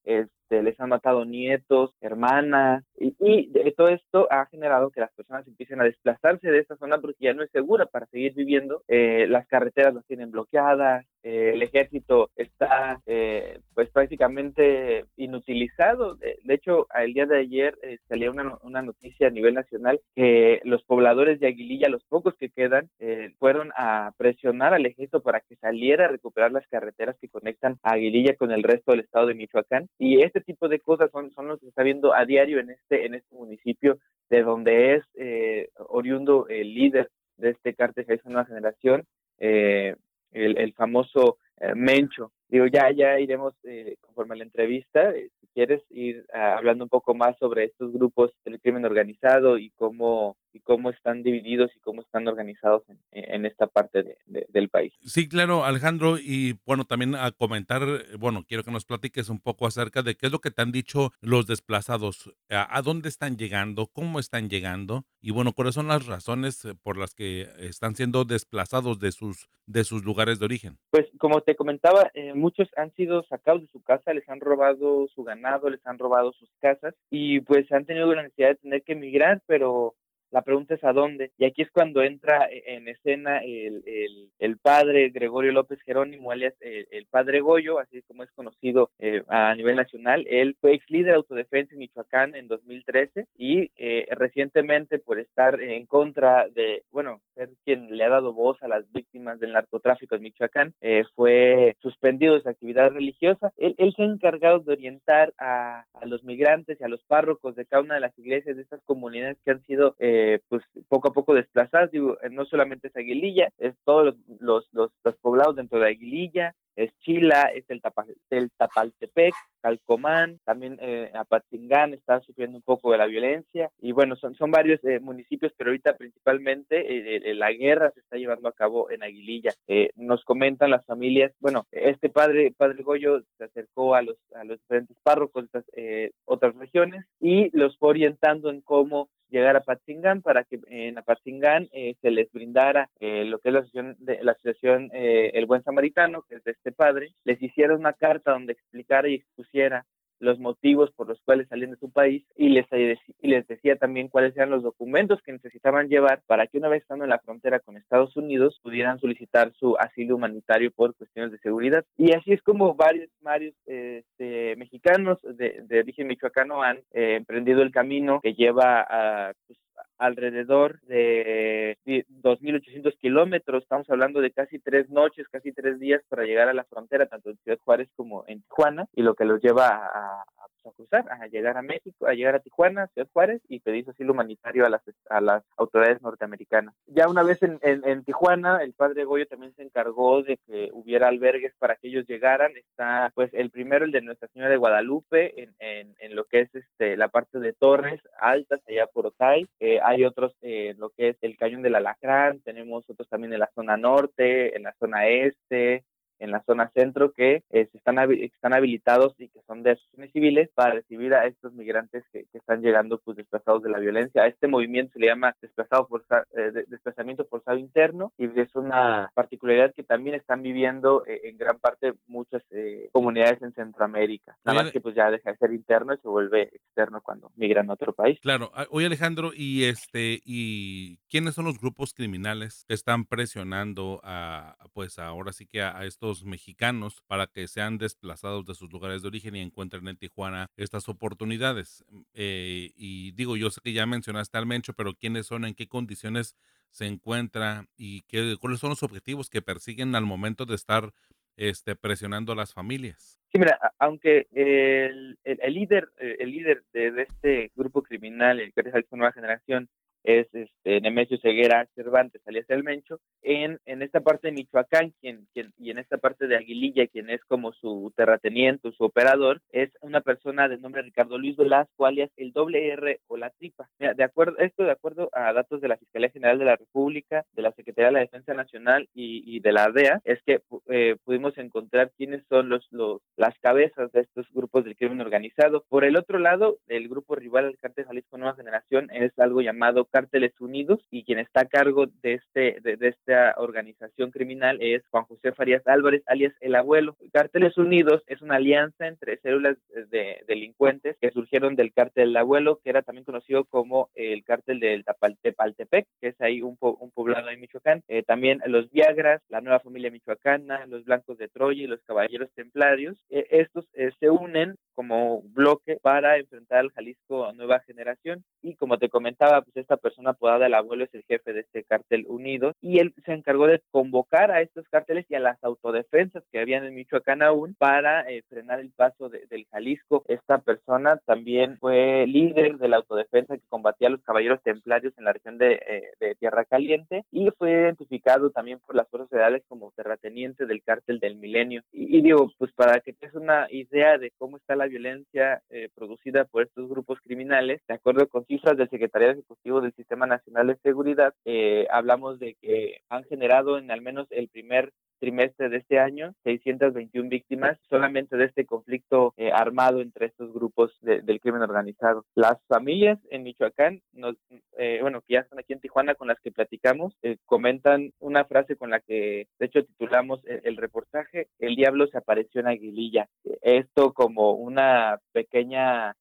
este, les han matado nietos, hermanas, y, todo esto ha generado que las personas empiecen a desplazarse de esta zona porque ya no es segura para seguir viviendo, eh, las carreteras las tienen bloqueadas, eh, el ejército está eh, pues prácticamente inutilizado. De, hecho, el día de ayer eh, salió una, una, noticia a nivel nacional que los pobladores de Aguililla, los pocos que quedan, fueron a presionar al ejército para que saliera a recuperar las carreteras que conectan Aguililla con el resto del estado de Michoacán. Y este tipo de cosas son, son los que se está viendo a diario en este, en este municipio de donde es oriundo el líder de este cártel de Nueva Generación, eh, el, el famoso eh, Mencho. Digo, ya, ya iremos eh, conforme a la entrevista, eh, si quieres ir ah, hablando un poco más sobre estos grupos del crimen organizado y cómo y cómo están divididos y cómo están organizados en, esta parte del país. Sí, claro, Alejandro, y bueno, también a comentar, bueno, quiero que nos platiques un poco acerca de qué es lo que te han dicho los desplazados, a, dónde están llegando, cómo están llegando, y bueno, cuáles son las razones eh, por las que están siendo desplazados de sus, de sus lugares de origen. Pues como te comentaba, eh, muchos han sido sacados de su casa, les han robado su ganado, les han robado sus casas, y pues han tenido la necesidad de tener que emigrar, pero la pregunta es a dónde. Y aquí es cuando entra e, en escena el, el, padre Gregorio López Jerónimo, alias el, padre Goyo, así como es conocido eh, a nivel nacional. Él fue ex líder de autodefensa en Michoacán en 2013 y eh, recientemente por estar en contra de, bueno, quien le ha dado voz a las víctimas del narcotráfico en Michoacán, eh, fue suspendido de su actividad religiosa. Él, se ha encargado de orientar a, a, los migrantes y a los párrocos de cada una de las iglesias de estas comunidades que han sido eh, pues poco a poco desplazadas, digo, eh, no solamente es Aguililla, es todos los, los, los, poblados dentro de Aguililla, es Chila, es el, el Tapaltepec, Calcomán, también eh, Apatzingán está sufriendo un poco de la violencia y bueno, son, son varios eh, municipios, pero ahorita principalmente la guerra se está llevando a cabo en Aguililla. nos comentan las familias, bueno, este padre, padre Goyo se acercó a los, a los diferentes párrocos de otras regiones y los fue orientando en cómo llegar a Patzingán para que en Apatzingán eh, se les brindara eh, lo que es la asociación, de, la asociación eh, El Buen Samaritano, que es de este padre, les hiciera una carta donde explicara y expusiera los motivos por los cuales salían de su país y les, y les decía también cuáles eran los documentos que necesitaban llevar para que una vez estando en la frontera con Estados Unidos pudieran solicitar su asilo humanitario por cuestiones de seguridad. Y así es como varios, varios este, mexicanos de, de, origen michoacano han eh, emprendido el camino que lleva a, pues, alrededor de 2.800 kilómetros. Estamos hablando de casi tres noches, casi tres días para llegar a la frontera, tanto en Ciudad Juárez como en Tijuana, y lo que los lleva a cruzar, a llegar a México, a llegar a Tijuana, Ciudad Juárez y pedir asilo humanitario a las, a las autoridades norteamericanas. Ya una vez en, en, Tijuana, el padre Goyo también se encargó de que hubiera albergues para que ellos llegaran. Está pues el primero, el de Nuestra Señora de Guadalupe, en, en, en lo que es este la parte de Torres Altas, allá por Otay. Eh, hay otros en lo que es el Cañón del Alacrán, tenemos otros también en la zona norte, en la zona este, en la zona centro que eh, están, están habilitados y que son de asociaciones civiles para recibir a estos migrantes que, están llegando pues desplazados de la violencia. A este movimiento se le llama desplazado forza, eh, desplazamiento forzado interno y es una particularidad que también están viviendo eh, en gran parte muchas comunidades en Centroamérica. Nada más que pues ya deja de ser interno y se vuelve externo cuando migran a otro país. Claro. Ah, oye Alejandro, y este y quiénes son los grupos criminales que están presionando a pues ahora sí que a estos mexicanos para que sean desplazados de sus lugares de origen y encuentren en Tijuana estas oportunidades. Mm, eh, y digo, yo sé que ya mencionaste al Mencho, pero ¿quiénes son, en qué condiciones se encuentra y qué, cuáles son los objetivos que persiguen al momento de estar este, presionando a las familias? Sí, mira, aunque el, el, líder, eh, el líder de, este grupo criminal, el que es Nueva Generación, es este, Nemesio Ceguera Cervantes, alias El Mencho, en, en esta parte de Michoacán, quien, quien, y en esta parte de Aguililla, quien es como su terrateniente, su operador, es una persona de nombre Ricardo Luis Velasco, alias el doble R o la tripa. de acuerdo, esto de acuerdo a datos de la Fiscalía General de la República, de la Secretaría de la Defensa Nacional y, y de la DEA, es que eh, pudimos encontrar quiénes son los, los, las cabezas de estos grupos del crimen organizado. Por el otro lado, el grupo rival al cártel Jalisco Nueva Generación es algo llamado Cárteles Unidos y quien está a cargo de, este, de, esta organización criminal es Juan José Farías Álvarez, alias El Abuelo. Cárteles Unidos es una alianza entre células de delincuentes que surgieron del cártel El Abuelo, que era también conocido como el cártel del Tapaltepec, que es ahí un, poblado en Michoacán. Eh, también los Viagras, la nueva familia michoacana, los Blancos de Troya y los Caballeros Templarios. Eh, estos eh, se unen como bloque para enfrentar al Jalisco a nueva generación y como te comentaba, pues esta persona apodada el abuelo es el jefe de este cártel unido y él se encargó de convocar a estos cárteles y a las autodefensas que habían en Michoacán aún para eh, frenar el paso del Jalisco. Esta persona también fue líder de la autodefensa que combatía a los caballeros templarios en la región de, eh, Tierra Caliente y fue identificado también por las fuerzas federales como terrateniente del cártel del milenio. Y, digo, pues para que te una idea de cómo está la violencia eh, producida por estos grupos criminales, de acuerdo con cifras del Secretariado Ejecutivo del Sistema Nacional de Seguridad, eh, hablamos de que han generado en al menos el primer trimestre de este año 621 víctimas solamente de este conflicto eh, armado entre estos grupos del crimen organizado. Las familias en Michoacán, nos, eh, bueno, que ya están aquí en Tijuana con las que platicamos, comentan una frase con la que de hecho titulamos el, el, reportaje, El diablo se apareció en Aguililla. Esto como una pequeña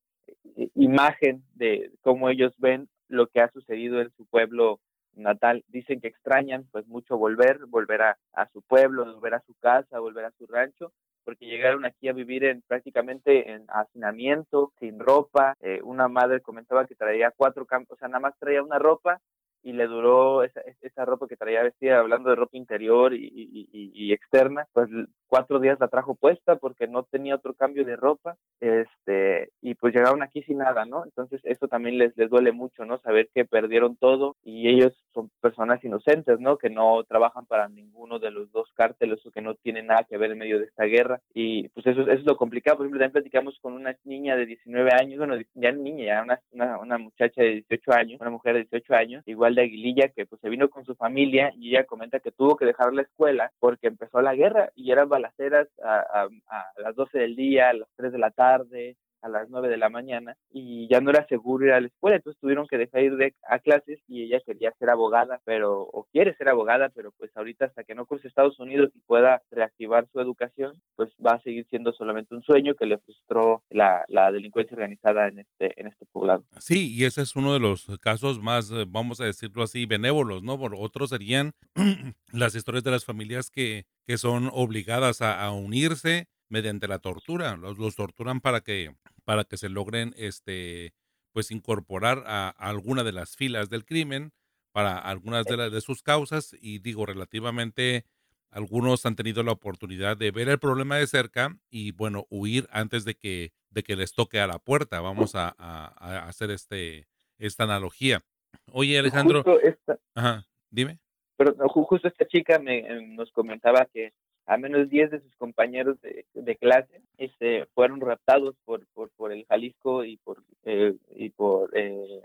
imagen de cómo ellos ven lo que ha sucedido en su pueblo natal. Dicen que extrañan pues mucho volver, volver a, su pueblo, volver a su casa, volver a su rancho, porque llegaron aquí a vivir en prácticamente en hacinamiento, sin ropa. Eh, una madre comentaba que traía cuatro campos, o sea, nada más traía una ropa y le duró esa, esa ropa que traía vestida, hablando de ropa interior y, y, externa, pues cuatro días la trajo puesta porque no tenía otro cambio de ropa, este, y pues llegaron aquí sin nada, ¿no? Entonces eso también les, les duele mucho, ¿no? Saber que perdieron todo y ellos son personas inocentes, ¿no? Que no trabajan para ninguno de los dos cárteles o que no tienen nada que ver en medio de esta guerra, y pues eso, eso es lo complicado, por ejemplo, también platicamos con una niña de 19 años, bueno, ya niña, ya una, una, una muchacha de 18 años, una mujer de 18 años, igual de Aguililla, que pues se vino con su familia y ella comenta que tuvo que dejar la escuela porque empezó la guerra y eran balaceras a, a las 12 del día, a las 3 de la tarde, a las 9 de la mañana y ya no era seguro ir a la escuela, entonces tuvieron que dejar ir de, a clases y ella quería ser abogada, pero o quiere ser abogada, pero pues ahorita hasta que no cruce Estados Unidos y pueda reactivar su educación, pues va a seguir siendo solamente un sueño que le frustró la, la delincuencia organizada en este en este poblado. Sí, y ese es uno de los casos más, eh, vamos a decirlo así, benévolos, ¿no? Por otros serían las historias de las familias que, que son obligadas a, a unirse mediante la tortura. Los, los torturan para que para que se logren este pues incorporar a, alguna de las filas del crimen para algunas de, las de sus causas y digo relativamente algunos han tenido la oportunidad de ver el problema de cerca y bueno huir antes de que de que les toque a la puerta. Vamos a, hacer este esta analogía. Oye, Alejandro. Ajá, dime. Pero justo esta chica me, nos comentaba que a menos 10 de sus compañeros de, clase este, fueron raptados por, por, el Jalisco y por, eh, y por eh,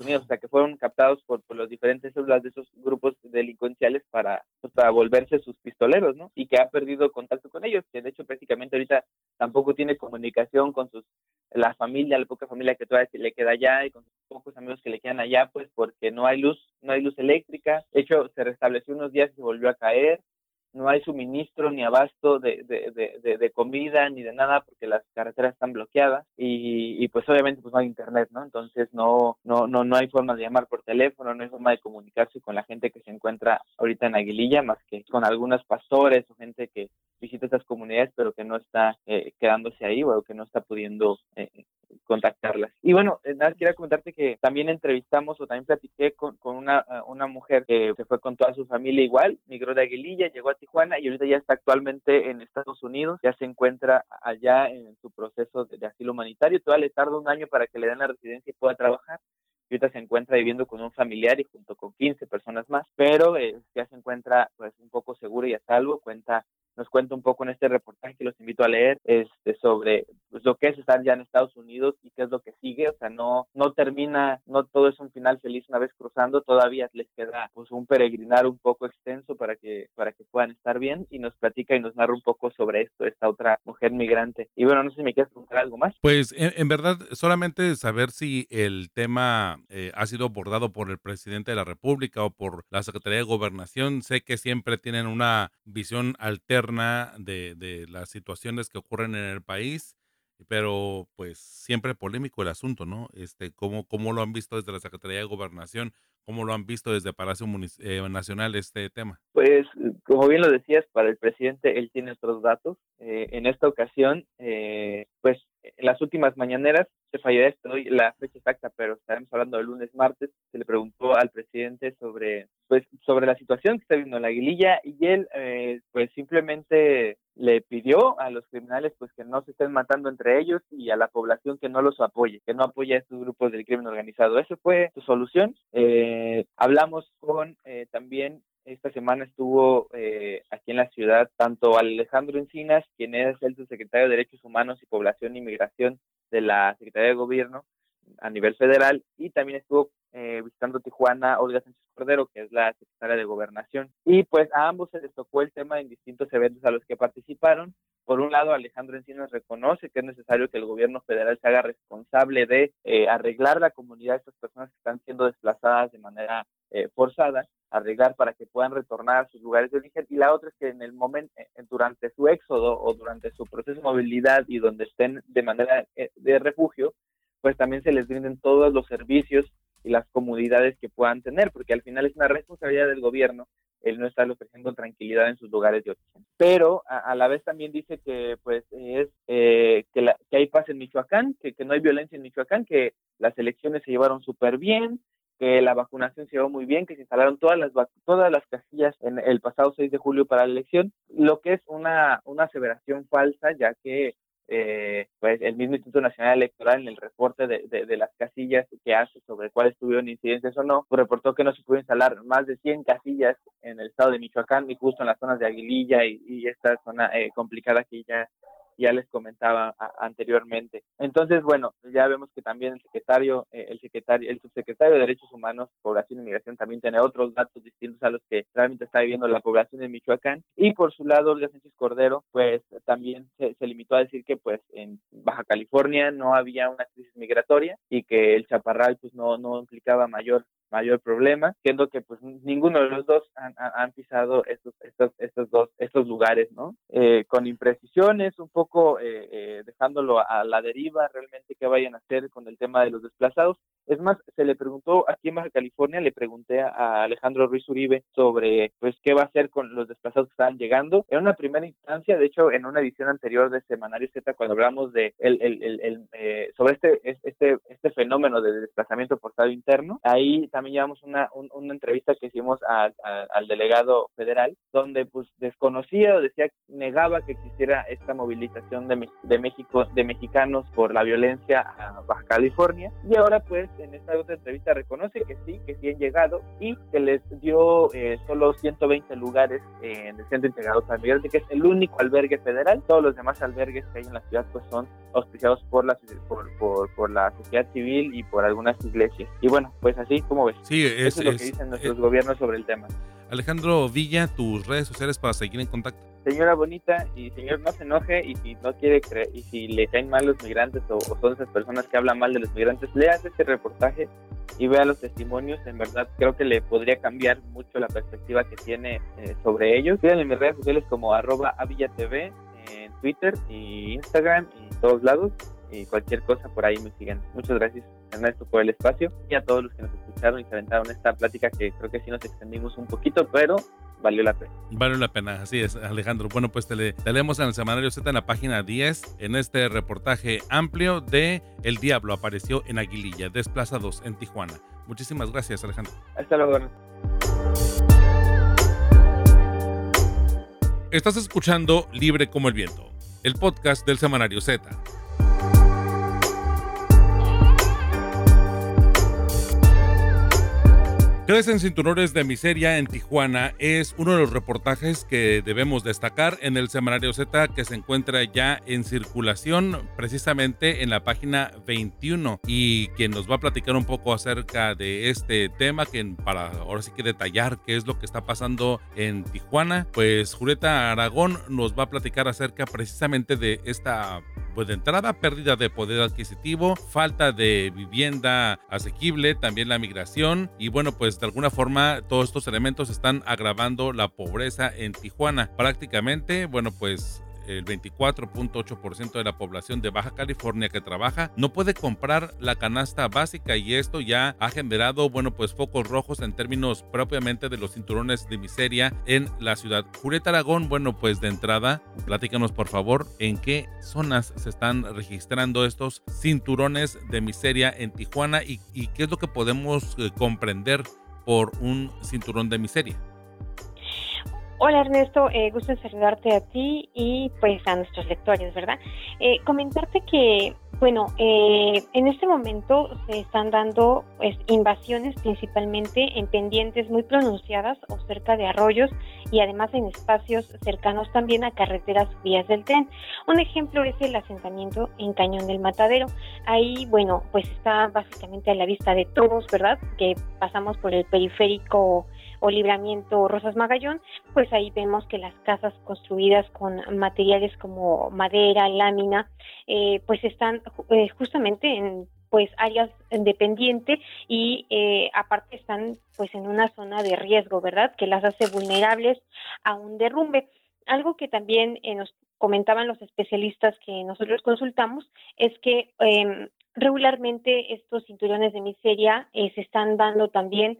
Unidos, o sea, que fueron captados por, por los diferentes células de esos grupos delincuenciales para, pues, para volverse sus pistoleros, ¿no? Y que ha perdido contacto con ellos, que de hecho prácticamente ahorita tampoco tiene comunicación con sus la familia, la poca familia que todavía le queda allá y con sus pocos amigos que le quedan allá, pues porque no hay luz, no hay luz eléctrica. De hecho, se restableció unos días y volvió a caer no hay suministro ni abasto de, de, de, comida ni de nada porque las carreteras están bloqueadas y, y, pues obviamente pues no hay internet, ¿no? Entonces no, no, no, no hay forma de llamar por teléfono, no hay forma de comunicarse con la gente que se encuentra ahorita en Aguililla más que con algunos pastores o gente que visita estas comunidades pero que no está eh, quedándose ahí o que no está pudiendo eh, contactarlas. Y bueno, eh, nada, quería comentarte que también entrevistamos o también platiqué con, con una, una mujer que se fue con toda su familia igual, migró de Aguililla, llegó a Tijuana y ahorita ya está actualmente en Estados Unidos, ya se encuentra allá en su proceso de, asilo humanitario, todavía le tarda un año para que le den la residencia y pueda trabajar. Y ahorita se encuentra viviendo con un familiar y junto con 15 personas más, pero eh, ya se encuentra pues un poco seguro y a salvo, cuenta nos cuenta un poco en este reportaje que los invito a leer este, sobre pues, lo que es estar ya en Estados Unidos y qué es lo que sigue. O sea, no, no termina, no todo es un final feliz una vez cruzando, todavía les queda pues un peregrinar un poco extenso para que, para que puedan estar bien y nos platica y nos narra un poco sobre esto, esta otra mujer migrante. Y bueno, no sé si me quieres preguntar algo más. Pues en, verdad, solamente saber si el tema eh, ha sido abordado por el presidente de la República o por la Secretaría de Gobernación. Sé que siempre tienen una visión alterna de, de las situaciones que ocurren en el país, pero pues siempre polémico el asunto, ¿no? Este, ¿cómo, cómo lo han visto desde la Secretaría de Gobernación? ¿Cómo lo han visto desde Palacio eh, Nacional este tema? Pues, como bien lo decías, para el presidente él tiene otros datos. Eh, en esta ocasión, eh, pues en las últimas mañaneras, se falló doy la fecha exacta, pero estaremos hablando del lunes, martes, se le preguntó al presidente sobre, pues, sobre la situación que está viviendo la aguililla y él, eh, pues, simplemente le pidió a los criminales, pues, que no se estén matando entre ellos y a la población que no los apoye, que no apoye a estos grupos del crimen organizado. Esa fue su solución. Eh, hablamos con eh, también esta semana estuvo eh, aquí en la ciudad tanto Alejandro Encinas, quien es el subsecretario de Derechos Humanos y Población e Inmigración de la Secretaría de Gobierno a nivel federal, y también estuvo eh, visitando Tijuana Olga Sánchez Cordero, que es la secretaria de Gobernación. Y pues a ambos se les tocó el tema en distintos eventos a los que participaron. Por un lado, Alejandro Encinas reconoce que es necesario que el gobierno federal se haga responsable de eh, arreglar la comunidad de estas personas que están siendo desplazadas de manera eh, forzada, arreglar para que puedan retornar a sus lugares de origen. Y la otra es que en el momento, durante su éxodo o durante su proceso de movilidad y donde estén de manera de refugio, pues también se les brinden todos los servicios y las comodidades que puedan tener, porque al final es una responsabilidad del gobierno el no estar ofreciendo tranquilidad en sus lugares de origen. Pero a, la vez también dice que pues es eh, que, la, que hay paz en Michoacán, que, que no hay violencia en Michoacán, que las elecciones se llevaron súper bien, que la vacunación se llevó muy bien, que se instalaron todas las todas las casillas en el pasado 6 de julio para la elección, lo que es una, una aseveración falsa, ya que eh, pues el mismo Instituto Nacional Electoral en el reporte de, de, las casillas que hace sobre cuáles tuvieron incidencias o no, reportó que no se pudo instalar más de 100 casillas en el estado de Michoacán y justo en las zonas de Aguililla y, y esta zona eh, complicada que ya ya les comentaba anteriormente. Entonces, bueno, ya vemos que también el secretario, eh, el secretario, el subsecretario de Derechos Humanos, Población y Migración también tiene otros datos distintos a los que realmente está viviendo la población de Michoacán. Y por su lado, Olga Sánchez Cordero, pues también se, se limitó a decir que pues en Baja California no había una crisis migratoria y que el chaparral pues no, no implicaba mayor mayor problema, siendo que pues ninguno de los dos han, han pisado estos, estos, estos dos, estos lugares, ¿no? Eh, con imprecisiones, un poco eh, eh, dejándolo a la deriva realmente qué vayan a hacer con el tema de los desplazados. Es más, se le preguntó aquí en Baja California, le pregunté a Alejandro Ruiz Uribe sobre pues qué va a hacer con los desplazados que estaban llegando. En una primera instancia, de hecho, en una edición anterior de Semanario Z, cuando hablamos de el, el, el, eh, sobre este, este, este fenómeno de desplazamiento forzado interno, ahí también llevamos una, una entrevista que hicimos al delegado federal, donde pues desconocía o decía, negaba que existiera esta movilización de, de México, de mexicanos por la violencia a Baja California. Y ahora pues en esta otra entrevista reconoce que sí, que sí han llegado y que les dio eh, solo 120 lugares en el Centro Integrado San Miguel, que es el único albergue federal. Todos los demás albergues que hay en la ciudad pues son auspiciados por la, por, por, por la sociedad civil y por algunas iglesias. Y bueno, pues así como Sí, es, Eso es lo que dicen nuestros gobiernos sobre el tema. Alejandro Villa, tus redes sociales para seguir en contacto. Señora bonita, y señor no se enoje, y si no quiere creer, y si le caen mal los migrantes o, son esas personas que hablan mal de los migrantes, leas este reportaje y vea los testimonios. En verdad, creo que le podría cambiar mucho la perspectiva que tiene eh, sobre ellos. Síganme en mis redes sociales como arroba avillatv en Twitter y Instagram y todos lados y cualquier cosa por ahí me siguen. Muchas gracias Ernesto por el espacio y a todos los que nos escucharon y se aventaron esta plática que creo que sí nos extendimos un poquito, pero valió la pena. Valió la pena, así es, Alejandro. Bueno, pues te, le, leemos en el semanario Z en la página 10, en este reportaje amplio de El Diablo apareció en Aguililla, desplazados en Tijuana. Muchísimas gracias, Alejandro. Hasta luego. Estás escuchando Libre como el Viento, el podcast del semanario Z. Crecen cinturones de miseria en Tijuana es uno de los reportajes que debemos destacar en el semanario Z que se encuentra ya en circulación precisamente en la página 21 y quien nos va a platicar un poco acerca de este tema que para ahora sí que detallar qué es lo que está pasando en Tijuana, pues Julieta Aragón nos va a platicar acerca precisamente de esta pues de entrada pérdida de poder adquisitivo, falta de vivienda asequible, también la migración y bueno pues de alguna forma todos estos elementos están agravando la pobreza en Tijuana. Prácticamente, bueno, pues el 24.8% de la población de Baja California que trabaja no puede comprar la canasta básica y esto ya ha generado, bueno, pues focos rojos en términos propiamente de los cinturones de miseria en la ciudad. Julieta Aragón, bueno, pues de entrada, platícanos por favor en qué zonas se están registrando estos cinturones de miseria en Tijuana y, y qué es lo que podemos eh, comprender por un cinturón de miseria. Hola Ernesto, eh, gusto en saludarte a ti y pues a nuestros lectores, ¿verdad? Eh, comentarte que, bueno, eh, en este momento se están dando pues, invasiones principalmente en pendientes muy pronunciadas o cerca de arroyos y además en espacios cercanos también a carreteras vías del tren. Un ejemplo es el asentamiento en Cañón del Matadero. Ahí, bueno, pues está básicamente a la vista de todos, ¿verdad? Que pasamos por el periférico o libramiento Rosas Magallón, pues ahí vemos que las casas construidas con materiales como madera, lámina, eh, pues están eh, justamente en pues áreas dependientes y eh, aparte están pues en una zona de riesgo, ¿verdad? Que las hace vulnerables a un derrumbe. Algo que también nos comentaban los especialistas que nosotros consultamos es que em, regularmente estos cinturones de miseria se están dando también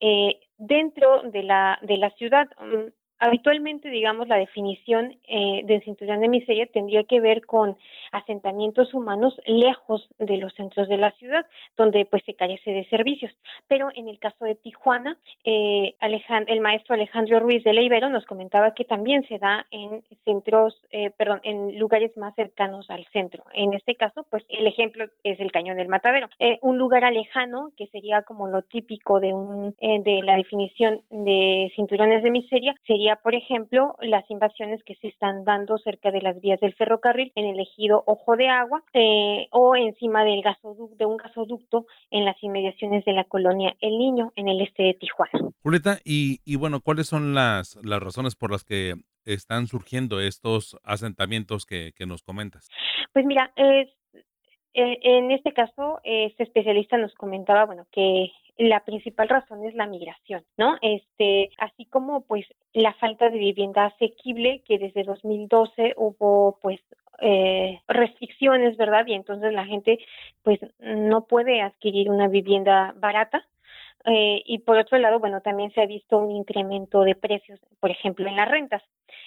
eh, dentro de la, de la ciudad. Mm, habitualmente, digamos, la definición eh, de cinturón de miseria tendría que ver con asentamientos humanos lejos de los centros de la ciudad, donde pues se carece de servicios. Pero en el caso de Tijuana, eh, el maestro Alejandro Ruiz de Leibero nos comentaba que también se da en centros, eh, perdón, en lugares más cercanos al centro. En este caso, pues el ejemplo es el Cañón del Matadero, eh, un lugar alejano que sería como lo típico de un de la definición de cinturones de miseria sería, por ejemplo, las invasiones que se están dando cerca de las vías del ferrocarril en el ejido Ojo de Agua eh, o encima del gasoducto, de un gasoducto en las inmediaciones de la colonia El Niño en el este de Tijuana. Julieta, y, y bueno, ¿cuáles son las, las razones por las que están surgiendo estos asentamientos que, que nos comentas? Pues mira, eh, en este caso, este especialista nos comentaba, bueno, que la principal razón es la migración, ¿no? Este, así como pues la falta de vivienda asequible que desde 2012 hubo pues eh, restricciones, ¿verdad? Y entonces la gente pues no puede adquirir una vivienda barata. Eh, y por otro lado, bueno, también se ha visto un incremento de precios, por ejemplo, en las rentas.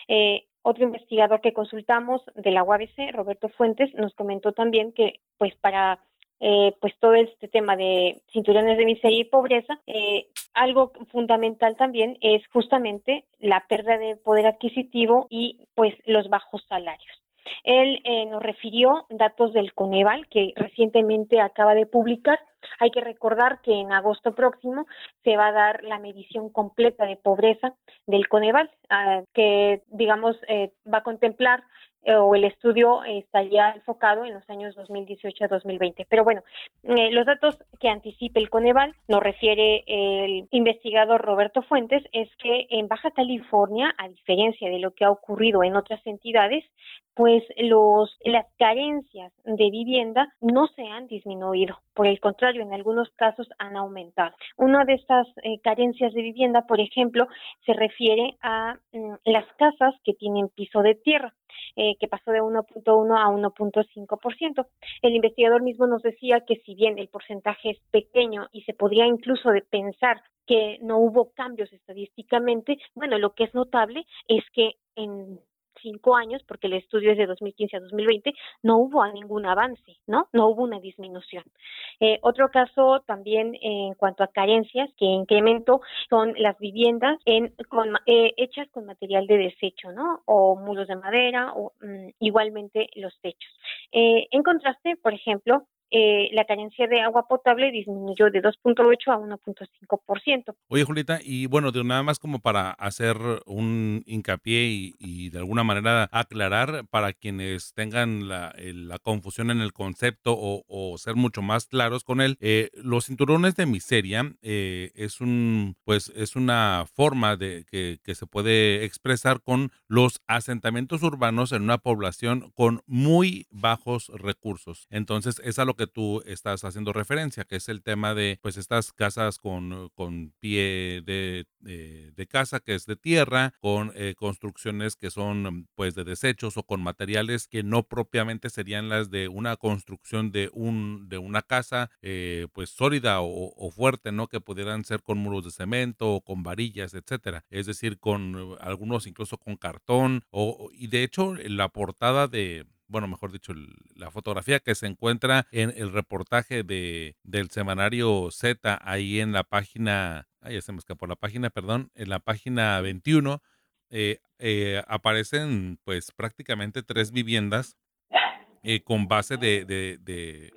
Eh, otro investigador que consultamos de la UABC, Roberto Fuentes, nos comentó también que pues para eh, pues todo este tema de cinturones de miseria y pobreza, eh, algo fundamental también es justamente la pérdida de poder adquisitivo y pues los bajos salarios. Él eh, nos refirió datos del Coneval que recientemente acaba de publicar. Hay que recordar que en agosto próximo se va a dar la medición completa de pobreza del Coneval, ah, que digamos va a contemplar eh, o el estudio estaría enfocado en los años 2018 a 2020. Pero bueno, eh, los datos que anticipa el Coneval, nos refiere el investigador Roberto Fuentes, es que en Baja California, a diferencia de lo que ha ocurrido en otras entidades, pues los, las carencias de vivienda no se han disminuido. Por el contrario, en algunos casos han aumentado. Una de estas eh, carencias de vivienda, por ejemplo, se refiere a mm, las casas que tienen piso de tierra. Eh, que pasó de 1.1 a 1.5%. El investigador mismo nos decía que si bien el porcentaje es pequeño y se podría incluso de pensar que no hubo cambios estadísticamente, bueno, lo que es notable es que en cinco años, porque el estudio es de 2015 a 2020, no hubo ningún avance, ¿no? No hubo una disminución. Eh, otro caso también en cuanto a carencias que incrementó son las viviendas eh, hechas con material de desecho, ¿no? O muros de madera o mm, igualmente los techos. Eh, en contraste, por ejemplo, eh, la carencia de agua potable disminuyó de 2.8 a 1.5%. Oye, Julieta, y bueno, nada más como para hacer un hincapié y, de alguna manera aclarar para quienes tengan la, confusión en el concepto o, ser mucho más claros con él, eh, los cinturones de miseria eh, es un, pues es una forma de que, que se puede expresar con los asentamientos urbanos en una población con muy bajos recursos. Entonces, es a lo que tú estás haciendo referencia, que es el tema de pues estas casas con, con pie de, de, casa que es de tierra, con eh, construcciones que son pues de desechos o con materiales que no propiamente serían las de una construcción de un de una casa eh, pues sólida o, fuerte, ¿no? Que pudieran ser con muros de cemento o con varillas, etcétera. Es decir, con algunos incluso con cartón o y de hecho la portada de bueno, mejor dicho, la fotografía que se encuentra en el reportaje de, del semanario Z, ahí en la página, ahí se me escapó la página, perdón, en la página 21, eh, eh, aparecen pues prácticamente tres viviendas eh, con base de, de,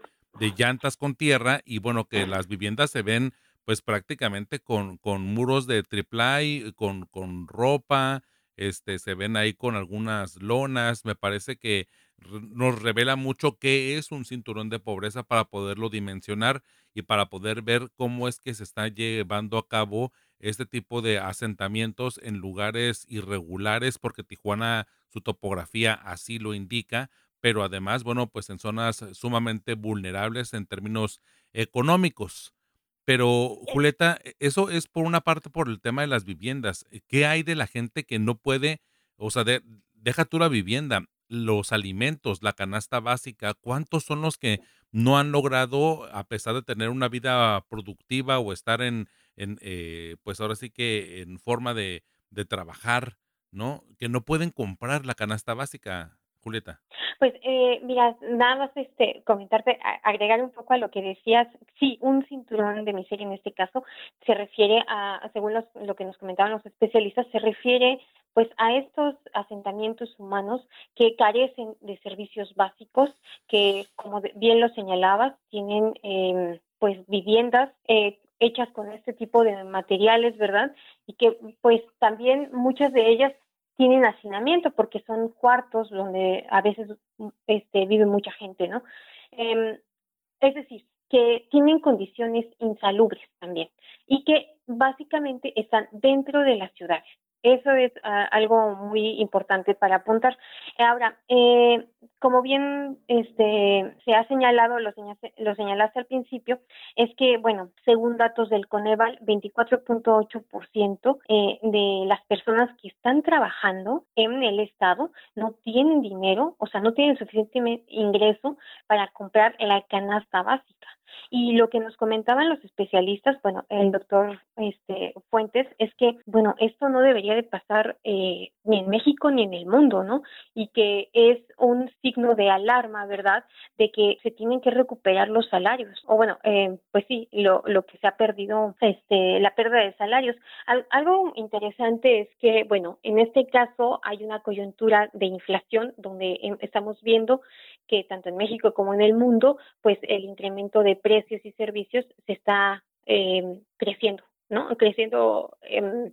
llantas con tierra y bueno, que las viviendas se ven pues prácticamente con, con muros de triple con, con ropa, este, se ven ahí con algunas lonas, me parece que nos revela mucho qué es un cinturón de pobreza para poderlo dimensionar y para poder ver cómo es que se está llevando a cabo este tipo de asentamientos en lugares irregulares, porque Tijuana, su topografía así lo indica, pero además, bueno, pues en zonas sumamente vulnerables en términos económicos. Pero, Julieta, e, eso es por una parte por el tema de las viviendas. ¿Qué hay de la gente que no puede, o sea, deja tú la vivienda, los alimentos, la canasta básica, ¿cuántos son los que no han logrado, a pesar de tener una vida productiva o estar en, en eh, pues ahora sí que en forma de, de trabajar, ¿no? Que no pueden comprar la canasta básica, Julieta. Pues eh, mira, nada más este comentarte, agregar un poco a lo que decías, sí, un cinturón de miseria en este caso se refiere a, según lo que nos comentaban los especialistas, se refiere pues a estos asentamientos humanos que carecen de servicios básicos, que como bien lo señalabas, tienen eh, pues viviendas eh, hechas con este tipo de materiales, ¿verdad? Y que pues también muchas de ellas tienen hacinamiento porque son cuartos donde a veces este, vive mucha gente, ¿no? Eh, es decir, que tienen condiciones insalubres también y que básicamente están dentro de las ciudades eso es ah, algo muy importante para apuntar. Ahora, eh, como bien este, se ha señalado, lo, lo señalaste al principio, es que, bueno, según datos del Coneval, 24.8% eh, de las personas que están trabajando en el Estado no tienen dinero, o sea, no tienen suficiente ingreso para comprar la canasta básica. Y lo que nos comentaban los especialistas, bueno, el doctor este, Fuentes, es que, bueno, esto no debería de pasar eh, ni en México ni en el mundo, ¿no? Y que es un signo de alarma, ¿verdad? De que se tienen que recuperar los salarios. O bueno, eh, pues sí, lo, lo que se ha perdido, este, la pérdida de salarios. algo interesante es que, bueno, en este caso hay una coyuntura de inflación donde em, estamos viendo que tanto en México como en el mundo, pues el incremento de precios y servicios se está eh, creciendo, ¿no? Creciendo eh,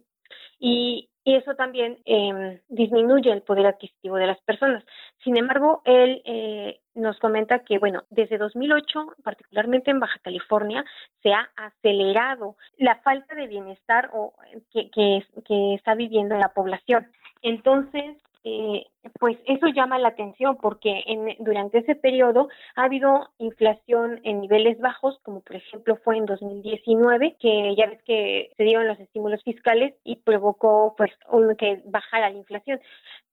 y, eso también eh, disminuye el poder adquisitivo de las personas. Sin embargo, él eh, nos comenta que, bueno, desde 2008, particularmente en Baja California, se ha acelerado la falta de bienestar o que, que, que está viviendo la población. Entonces, eh, pues eso llama la atención porque en, durante ese periodo ha habido inflación en niveles bajos, como por ejemplo fue en 2019, que ya ves que se dieron los estímulos fiscales y provocó pues que bajara la inflación.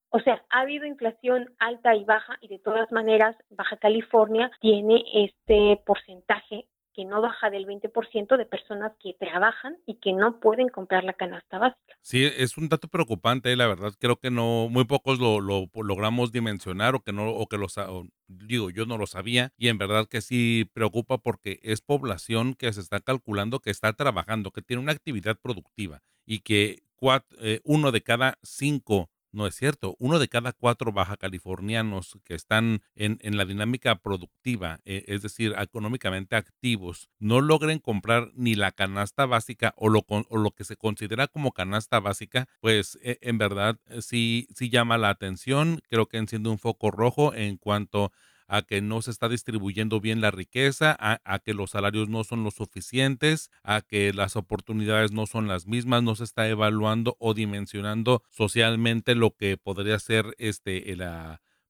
O sea, ha habido inflación alta y baja y de todas maneras Baja California tiene este porcentaje que no baja del 20% de personas que trabajan y que no pueden comprar la canasta básica. Sí, es un dato preocupante, la verdad creo que no muy pocos lo, logramos dimensionar o que no o que lo digo, yo no lo sabía y en verdad que sí preocupa porque es población que se está calculando que está trabajando, que tiene una actividad productiva y que eh, uno de cada cinco no es cierto. Uno de cada cuatro baja californianos que están en, la dinámica productiva, eh, es decir, económicamente activos, no logren comprar ni la canasta básica o lo, o lo que se considera como canasta básica, pues e, en verdad eh, sí, sí llama la atención. Creo que enciende un foco rojo en cuanto a que no se está distribuyendo bien la riqueza, a, que los salarios no son lo suficientes, a que las oportunidades no son las mismas, no se está evaluando o dimensionando socialmente lo que podría ser este el,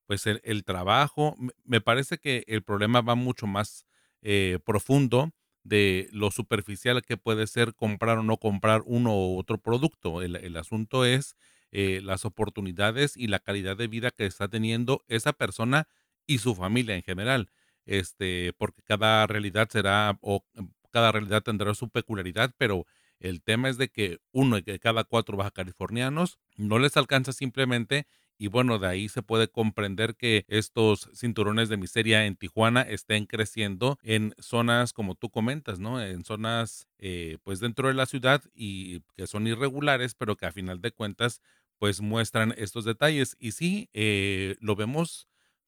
pues el, trabajo. Me parece que el problema va mucho más eh, profundo de lo superficial que puede ser comprar o no comprar uno u otro producto. El, asunto es eh, las oportunidades y la calidad de vida que está teniendo esa persona y su familia en general, este, porque cada realidad será o em, cada realidad tendrá su peculiaridad, pero el tema es de que uno de cada cuatro baja californianos no les alcanza simplemente y bueno, de ahí se puede comprender que estos cinturones de miseria en Tijuana estén creciendo en zonas, como tú comentas, ¿no? En zonas, eh, pues dentro de la ciudad y que son irregulares, pero que a final de cuentas, pues muestran estos detalles. Y sí, eh, lo vemos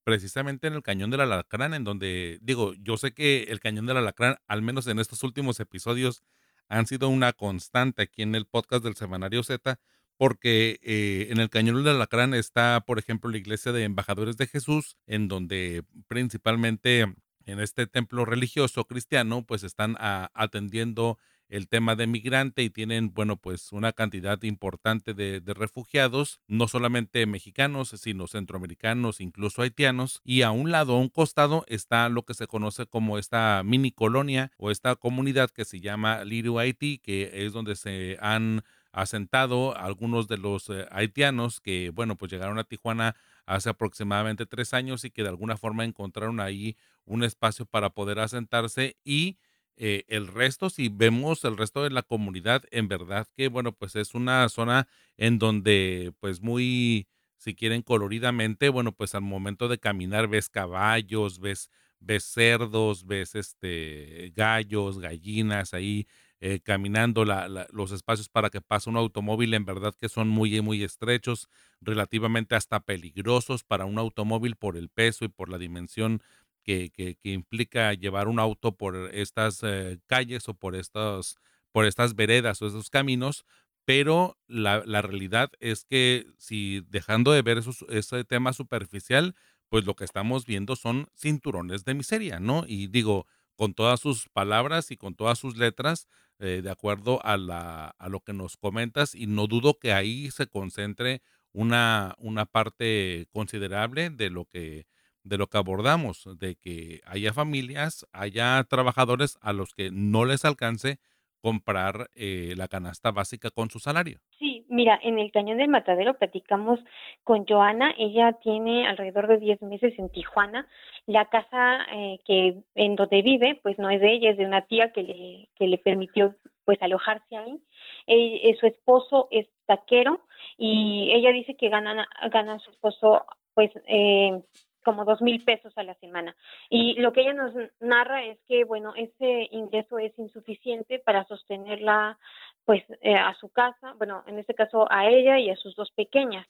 precisamente en el Cañón del Alacrán, en donde, digo, yo sé que el Cañón del Alacrán, al menos en estos últimos episodios, han sido una constante aquí en el podcast del Semanario Z, porque eh, en el Cañón del Alacrán está, por ejemplo, la iglesia de Embajadores de Jesús, en donde principalmente en este templo religioso cristiano, pues están atendiendo el tema de migrante y tienen, bueno, pues una cantidad importante de, refugiados, no solamente mexicanos, sino centroamericanos, incluso haitianos. Y a un lado, a un costado, está lo que se conoce como esta mini colonia o esta comunidad que se llama Little Haiti, que es donde se han asentado algunos de los eh, haitianos que, bueno, pues llegaron a Tijuana hace aproximadamente tres años y que de alguna forma encontraron ahí un espacio para poder asentarse y eh, el resto, si vemos el resto de la comunidad, en verdad que, bueno, pues es una zona en donde, pues muy, si quieren coloridamente, bueno, pues al momento de caminar ves caballos, ves, ves cerdos, ves este gallos, gallinas ahí eh, caminando los espacios para que pase un automóvil, en verdad que son muy, muy estrechos, relativamente hasta peligrosos para un automóvil por el peso y por la dimensión que, implica llevar un auto por estas eh, calles o por estas, por estas veredas o estos caminos, pero la, realidad es que si dejando de ver ese tema superficial, pues lo que estamos viendo son cinturones de miseria, ¿no? Y digo, con todas sus palabras y con todas sus letras, eh, de acuerdo a, la, a lo que nos comentas y no dudo que ahí se concentre una, una parte considerable de lo que de lo que abordamos, de que haya familias, haya trabajadores a los que no les alcance comprar eh, la canasta básica con su salario. Sí, mira, en el Cañón del Matadero platicamos con Joana, ella tiene alrededor de 10 meses en Tijuana, la casa eh, que en donde vive, pues no es de ella, es de una tía que le, que le permitió pues alojarse ahí. Eh, su esposo es taquero y ella dice que gana, gana su esposo pues eh, como dos mil pesos a la semana. Y lo que ella nos narra es que, bueno, ese ingreso es insuficiente para sostenerla, pues, eh, a su casa, bueno, en este caso a ella y a sus dos pequeñas.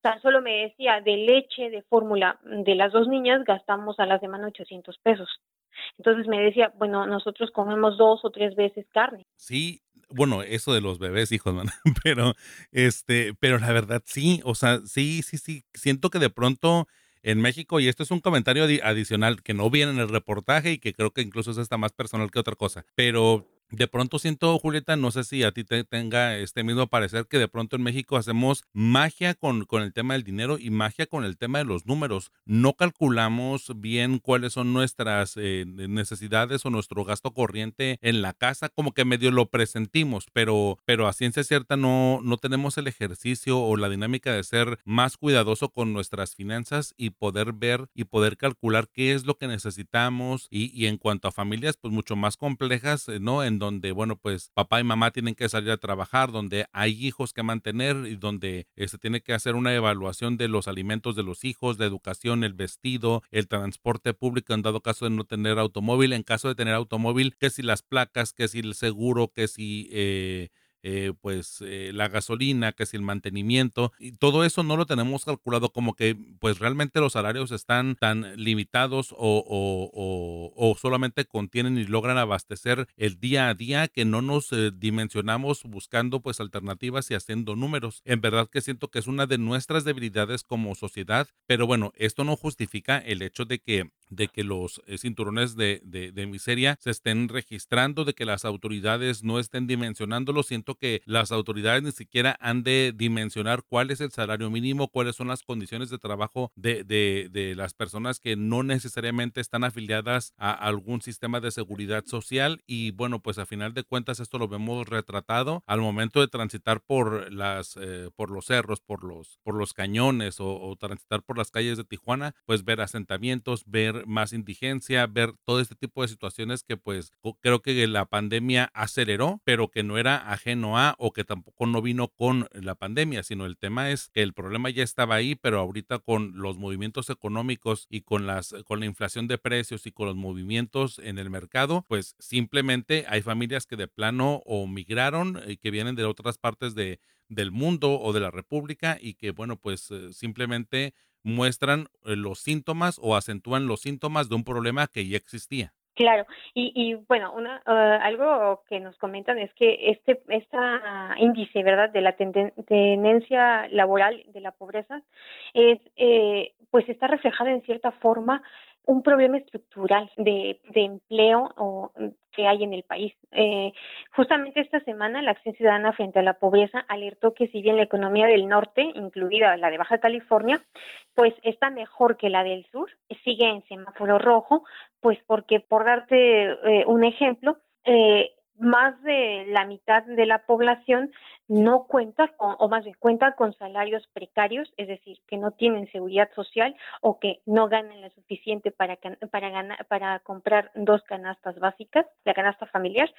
Tan solo me decía, de leche de fórmula de las dos niñas gastamos a la semana 800 pesos. Entonces me decía, bueno, nosotros comemos dos o tres veces carne. Sí, bueno, eso de los bebés, hijos, pero este, pero la verdad sí, o sea, sí, sí, sí, siento que de pronto en México, y esto es un comentario adicional que no viene en el reportaje y que creo que incluso es hasta más personal que otra cosa, pero de pronto siento, Julieta, no sé si a ti te tenga este mismo parecer, que de pronto en México hacemos magia con, con, el tema del dinero y magia con el tema de los números. No calculamos bien cuáles son nuestras eh, necesidades o nuestro gasto corriente en la casa, como que medio lo presentimos, pero, pero a ciencia cierta no, no tenemos el ejercicio o la dinámica de ser más cuidadoso con nuestras finanzas y poder ver y poder calcular qué es lo que necesitamos y, y en cuanto a familias, pues mucho más complejas, eh, ¿no? Donde, bueno, pues papá y mamá tienen que salir a trabajar, donde hay hijos que mantener y donde se este, tiene que hacer una evaluación de los alimentos de los hijos, de educación, el vestido, el transporte público en dado caso de no tener automóvil, en caso de tener automóvil, que si las placas, que si el seguro, que si... Eh, eh, pues eh, la gasolina, que si el mantenimiento, y todo eso no lo tenemos calculado como que pues realmente los salarios están tan limitados o, o, solamente contienen y logran abastecer el día a día que no nos eh, dimensionamos buscando pues alternativas y haciendo números. En verdad que siento que es una de nuestras debilidades como sociedad, pero bueno, esto no justifica el hecho de que de que los cinturones de, de, miseria se estén registrando, de que las autoridades no estén dimensionándolo. Siento que las autoridades ni siquiera han de dimensionar cuál es el salario mínimo, cuáles son las condiciones de trabajo de, de, de las personas que no necesariamente están afiliadas a algún sistema de seguridad social. Y bueno, pues a final de cuentas esto lo vemos retratado al momento de transitar por las eh, por los cerros, por los por los cañones o, o, transitar por las calles de Tijuana, pues ver asentamientos, ver más indigencia, ver todo este tipo de situaciones que pues creo que la pandemia aceleró, pero que no era ajeno a o que tampoco no vino con la pandemia, sino el tema es que el problema ya estaba ahí, pero ahorita con los movimientos económicos y con las con la inflación de precios y con los movimientos en el mercado, pues simplemente hay familias que de plano o migraron y que vienen de otras partes de del mundo o de la república y que bueno, pues eh, simplemente muestran eh, los síntomas o acentúan los síntomas de un problema que ya existía. Claro, y, y bueno, una, uh, algo que nos comentan es que este esta índice, ¿verdad?, de la tenden tendencia laboral de la pobreza es, eh, pues está reflejada en cierta forma un problema estructural de, de empleo o, mm, que hay en el país. Eh, justamente esta semana la Acción Ciudadana frente a la Pobreza alertó que si bien la economía del norte, incluida la de Baja California, pues está mejor que la del sur, sigue en semáforo rojo, pues porque por darte eh, un ejemplo, eh, más de la mitad de la población no cuenta con, o más bien cuenta con salarios precarios, es decir, que no tienen seguridad social o que no ganan lo suficiente para, para, ganar, para comprar dos canastas básicas, la canasta familiar,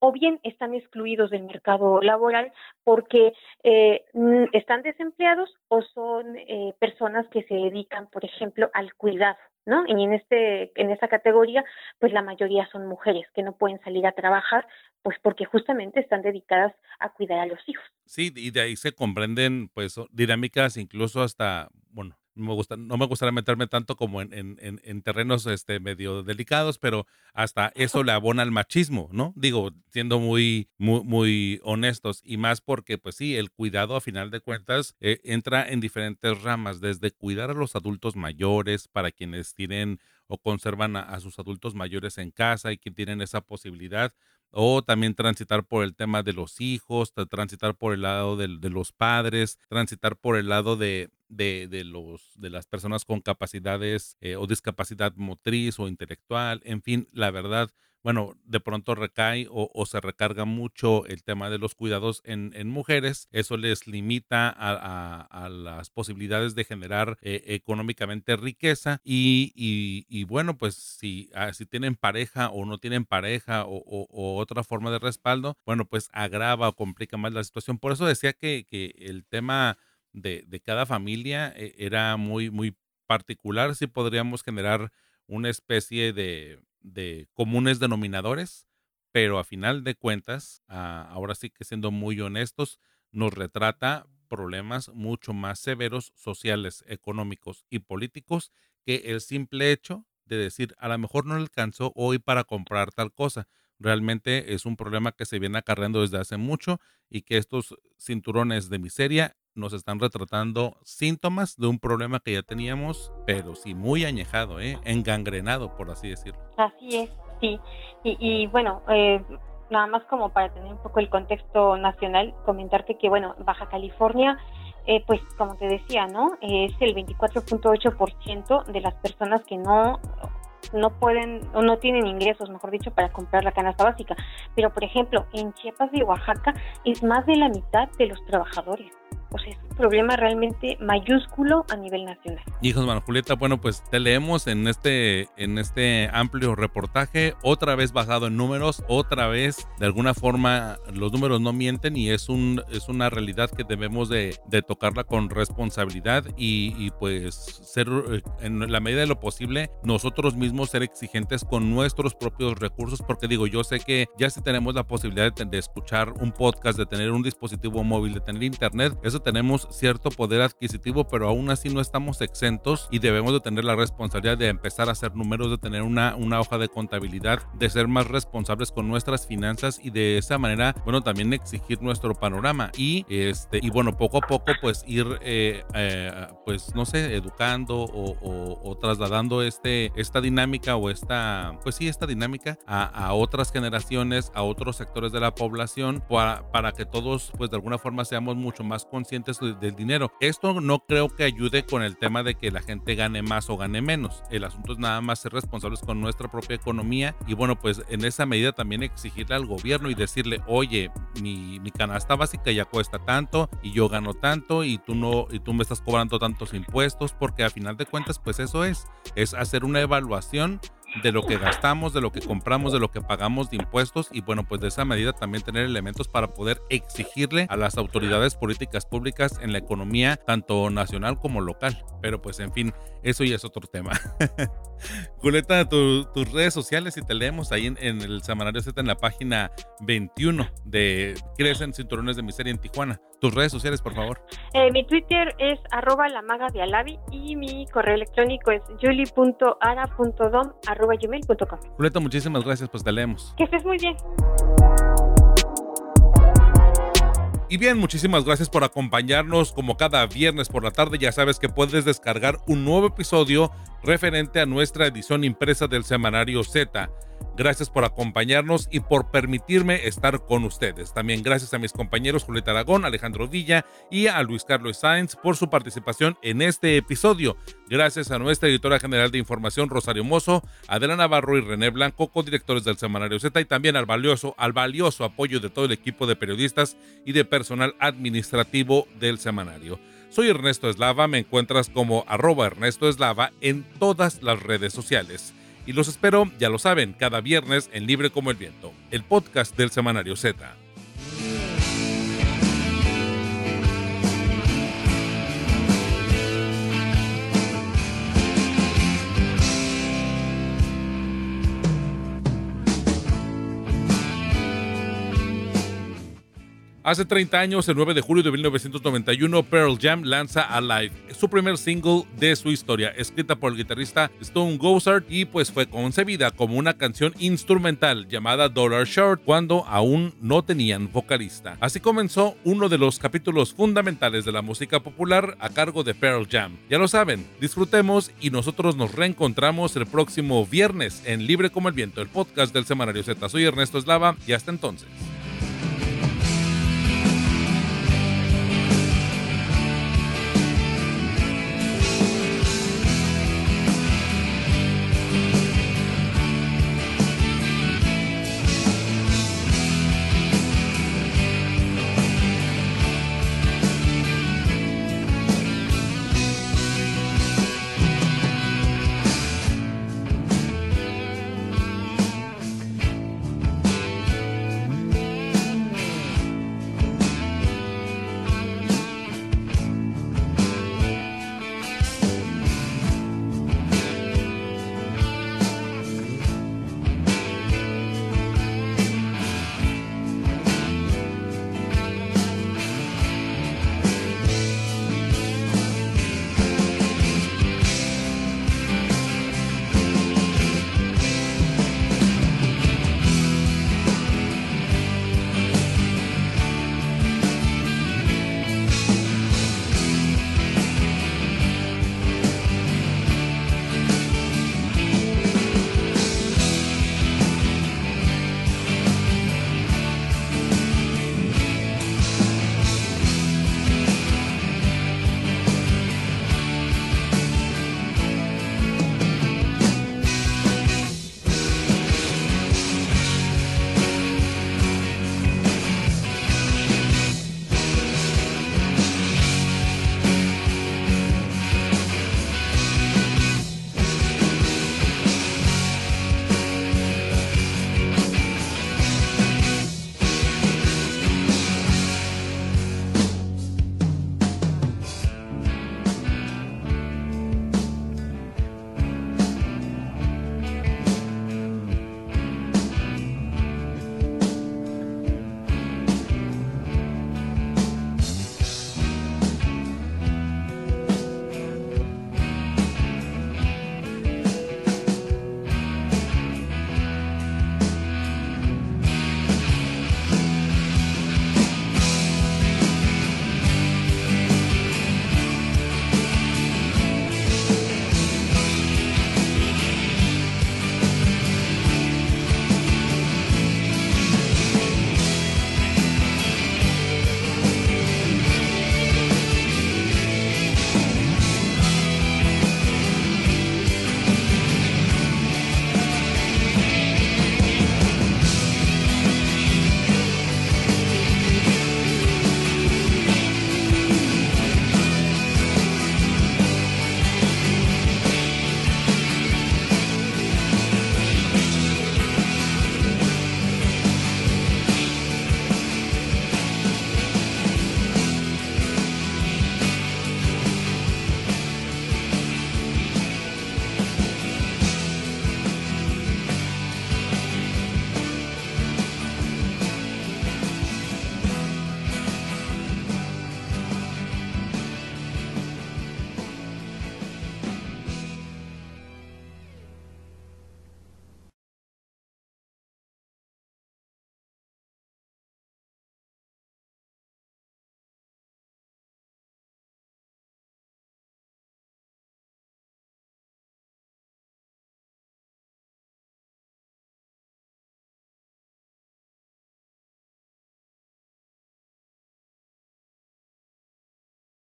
o bien están excluidos del mercado laboral porque eh, están desempleados o son eh, personas que se dedican, por ejemplo, al cuidado ¿no? Y en este en esta categoría, pues la mayoría son mujeres que no pueden salir a trabajar, pues porque justamente están dedicadas a cuidar a los hijos. Sí, y de ahí se comprenden pues dinámicas incluso hasta, bueno, no me, gusta, no me gustaría meterme tanto como en, en, en, terrenos este, medio delicados, pero hasta eso le abona al machismo, ¿no? Digo, siendo muy, muy, honestos, y más porque, pues sí, el cuidado a final de cuentas eh, entra en diferentes ramas, desde cuidar a los adultos mayores, para quienes tienen o conservan a, sus adultos mayores en casa y que tienen esa posibilidad o también transitar por el tema de los hijos, transitar por el lado de, los padres, transitar por el lado de, de, los, de las personas con capacidades eh, o discapacidad motriz o intelectual, en fin, la verdad, bueno, de pronto recae o, se recarga mucho el tema de los cuidados en, mujeres. Eso les limita a, las posibilidades de generar eh, económicamente riqueza. Y, bueno, pues si, ah, si tienen pareja o no tienen pareja o, otra forma de respaldo, bueno, pues agrava o complica más la situación. Por eso decía que, el tema de, de cada familia eh, era muy, muy particular. Si podríamos generar una especie de de comunes denominadores, pero a final de cuentas, ah, ahora sí que siendo muy honestos, nos retrata problemas mucho más severos sociales, económicos y políticos que el simple hecho de decir a lo mejor no alcanzó hoy para comprar tal cosa. Realmente es un problema que se viene acarreando desde hace mucho y que estos cinturones de miseria nos están retratando síntomas de un problema que ya teníamos, pero sí muy añejado, ¿eh? engangrenado, por así decirlo. Así es, sí. Y, bueno, eh, nada más como para tener un poco el contexto nacional, comentarte que, bueno, Baja California, eh, pues como te decía, ¿no? Es el 24.8% de las personas que no no pueden o no tienen ingresos, mejor dicho, para comprar la canasta básica. Pero, por ejemplo, en Chiapas y Oaxaca es más de la mitad de los trabajadores pues es un problema realmente mayúsculo a nivel nacional. Hijos, Manuel Julieta, bueno, pues te leemos en este, en este amplio reportaje, otra vez basado en números, otra vez, de alguna forma, los números no mienten y es, un, es una realidad que debemos de, de tocarla con responsabilidad y, y, pues ser, eh, en la medida de lo posible, nosotros mismos ser exigentes con nuestros propios recursos, porque digo, yo sé que ya si tenemos la posibilidad de, de escuchar un podcast, de tener un dispositivo móvil, de tener internet, eso tenemos cierto poder adquisitivo, pero aún así no estamos exentos y debemos de tener la responsabilidad de empezar a hacer números, de tener una, una hoja de contabilidad, de ser más responsables con nuestras finanzas y de esa manera, bueno, también exigir nuestro panorama y, este, y bueno, poco a poco pues ir, eh, eh, pues no sé, educando o, trasladando este, esta dinámica o esta, pues sí, esta dinámica a, a otras generaciones, a otros sectores de la población para, para que todos pues de alguna forma seamos mucho más conscientes del dinero. Esto no creo que ayude con el tema de que la gente gane más o gane menos. El asunto es nada más ser responsables con nuestra propia economía y bueno, pues en esa medida también exigirle al gobierno y decirle, oye, mi, mi canasta básica ya cuesta tanto y yo gano tanto y tú no, y tú me estás cobrando tantos impuestos porque a final de cuentas pues eso es, es hacer una evaluación de lo que gastamos, de lo que compramos, de lo que pagamos de impuestos y bueno, pues de esa medida también tener elementos para poder exigirle a las autoridades políticas públicas en la economía, tanto nacional como local. Pero pues en fin, eso ya es otro tema. Julieta, tus redes sociales y te leemos ahí en, el Semanario Z en la página 21 de Crecen Cinturones de Miseria en Tijuana. Tus redes sociales, por favor. Eh, mi Twitter es arroba la maga de Alavi y mi correo electrónico es arroba gmail.com. Julieta, muchísimas gracias, pues te leemos. Que estés muy bien. Y bien, muchísimas gracias por acompañarnos como cada viernes por la tarde. Ya sabes que puedes descargar un nuevo episodio referente a nuestra edición impresa del semanario Z. Gracias por acompañarnos y por permitirme estar con ustedes. También gracias a mis compañeros Julieta Aragón, Alejandro Villa y a Luis Carlos Sáenz por su participación en este episodio. Gracias a nuestra editora general de información Rosario Mozo, Adela Navarro y René Blanco, codirectores del Semanario Z y también al valioso, al valioso apoyo de todo el equipo de periodistas y de personal administrativo del semanario. Soy Ernesto Eslava, me encuentras como arroba Ernesto Eslava en todas las redes sociales y los espero, ya lo saben, cada viernes en Libre como el Viento, el podcast del Semanario Z. Hace 30 años, el 9 de julio de 1991, Pearl Jam lanza Alive, su primer single de su historia, escrita por el guitarrista Stone Gossard y pues fue concebida como una canción instrumental llamada Dollar Short cuando aún no tenían vocalista. Así comenzó uno de los capítulos fundamentales de la música popular a cargo de Pearl Jam. Ya lo saben, disfrutemos y nosotros nos reencontramos el próximo viernes en Libre como el Viento, el podcast del Semanario Z. Soy Ernesto Eslava y hasta entonces.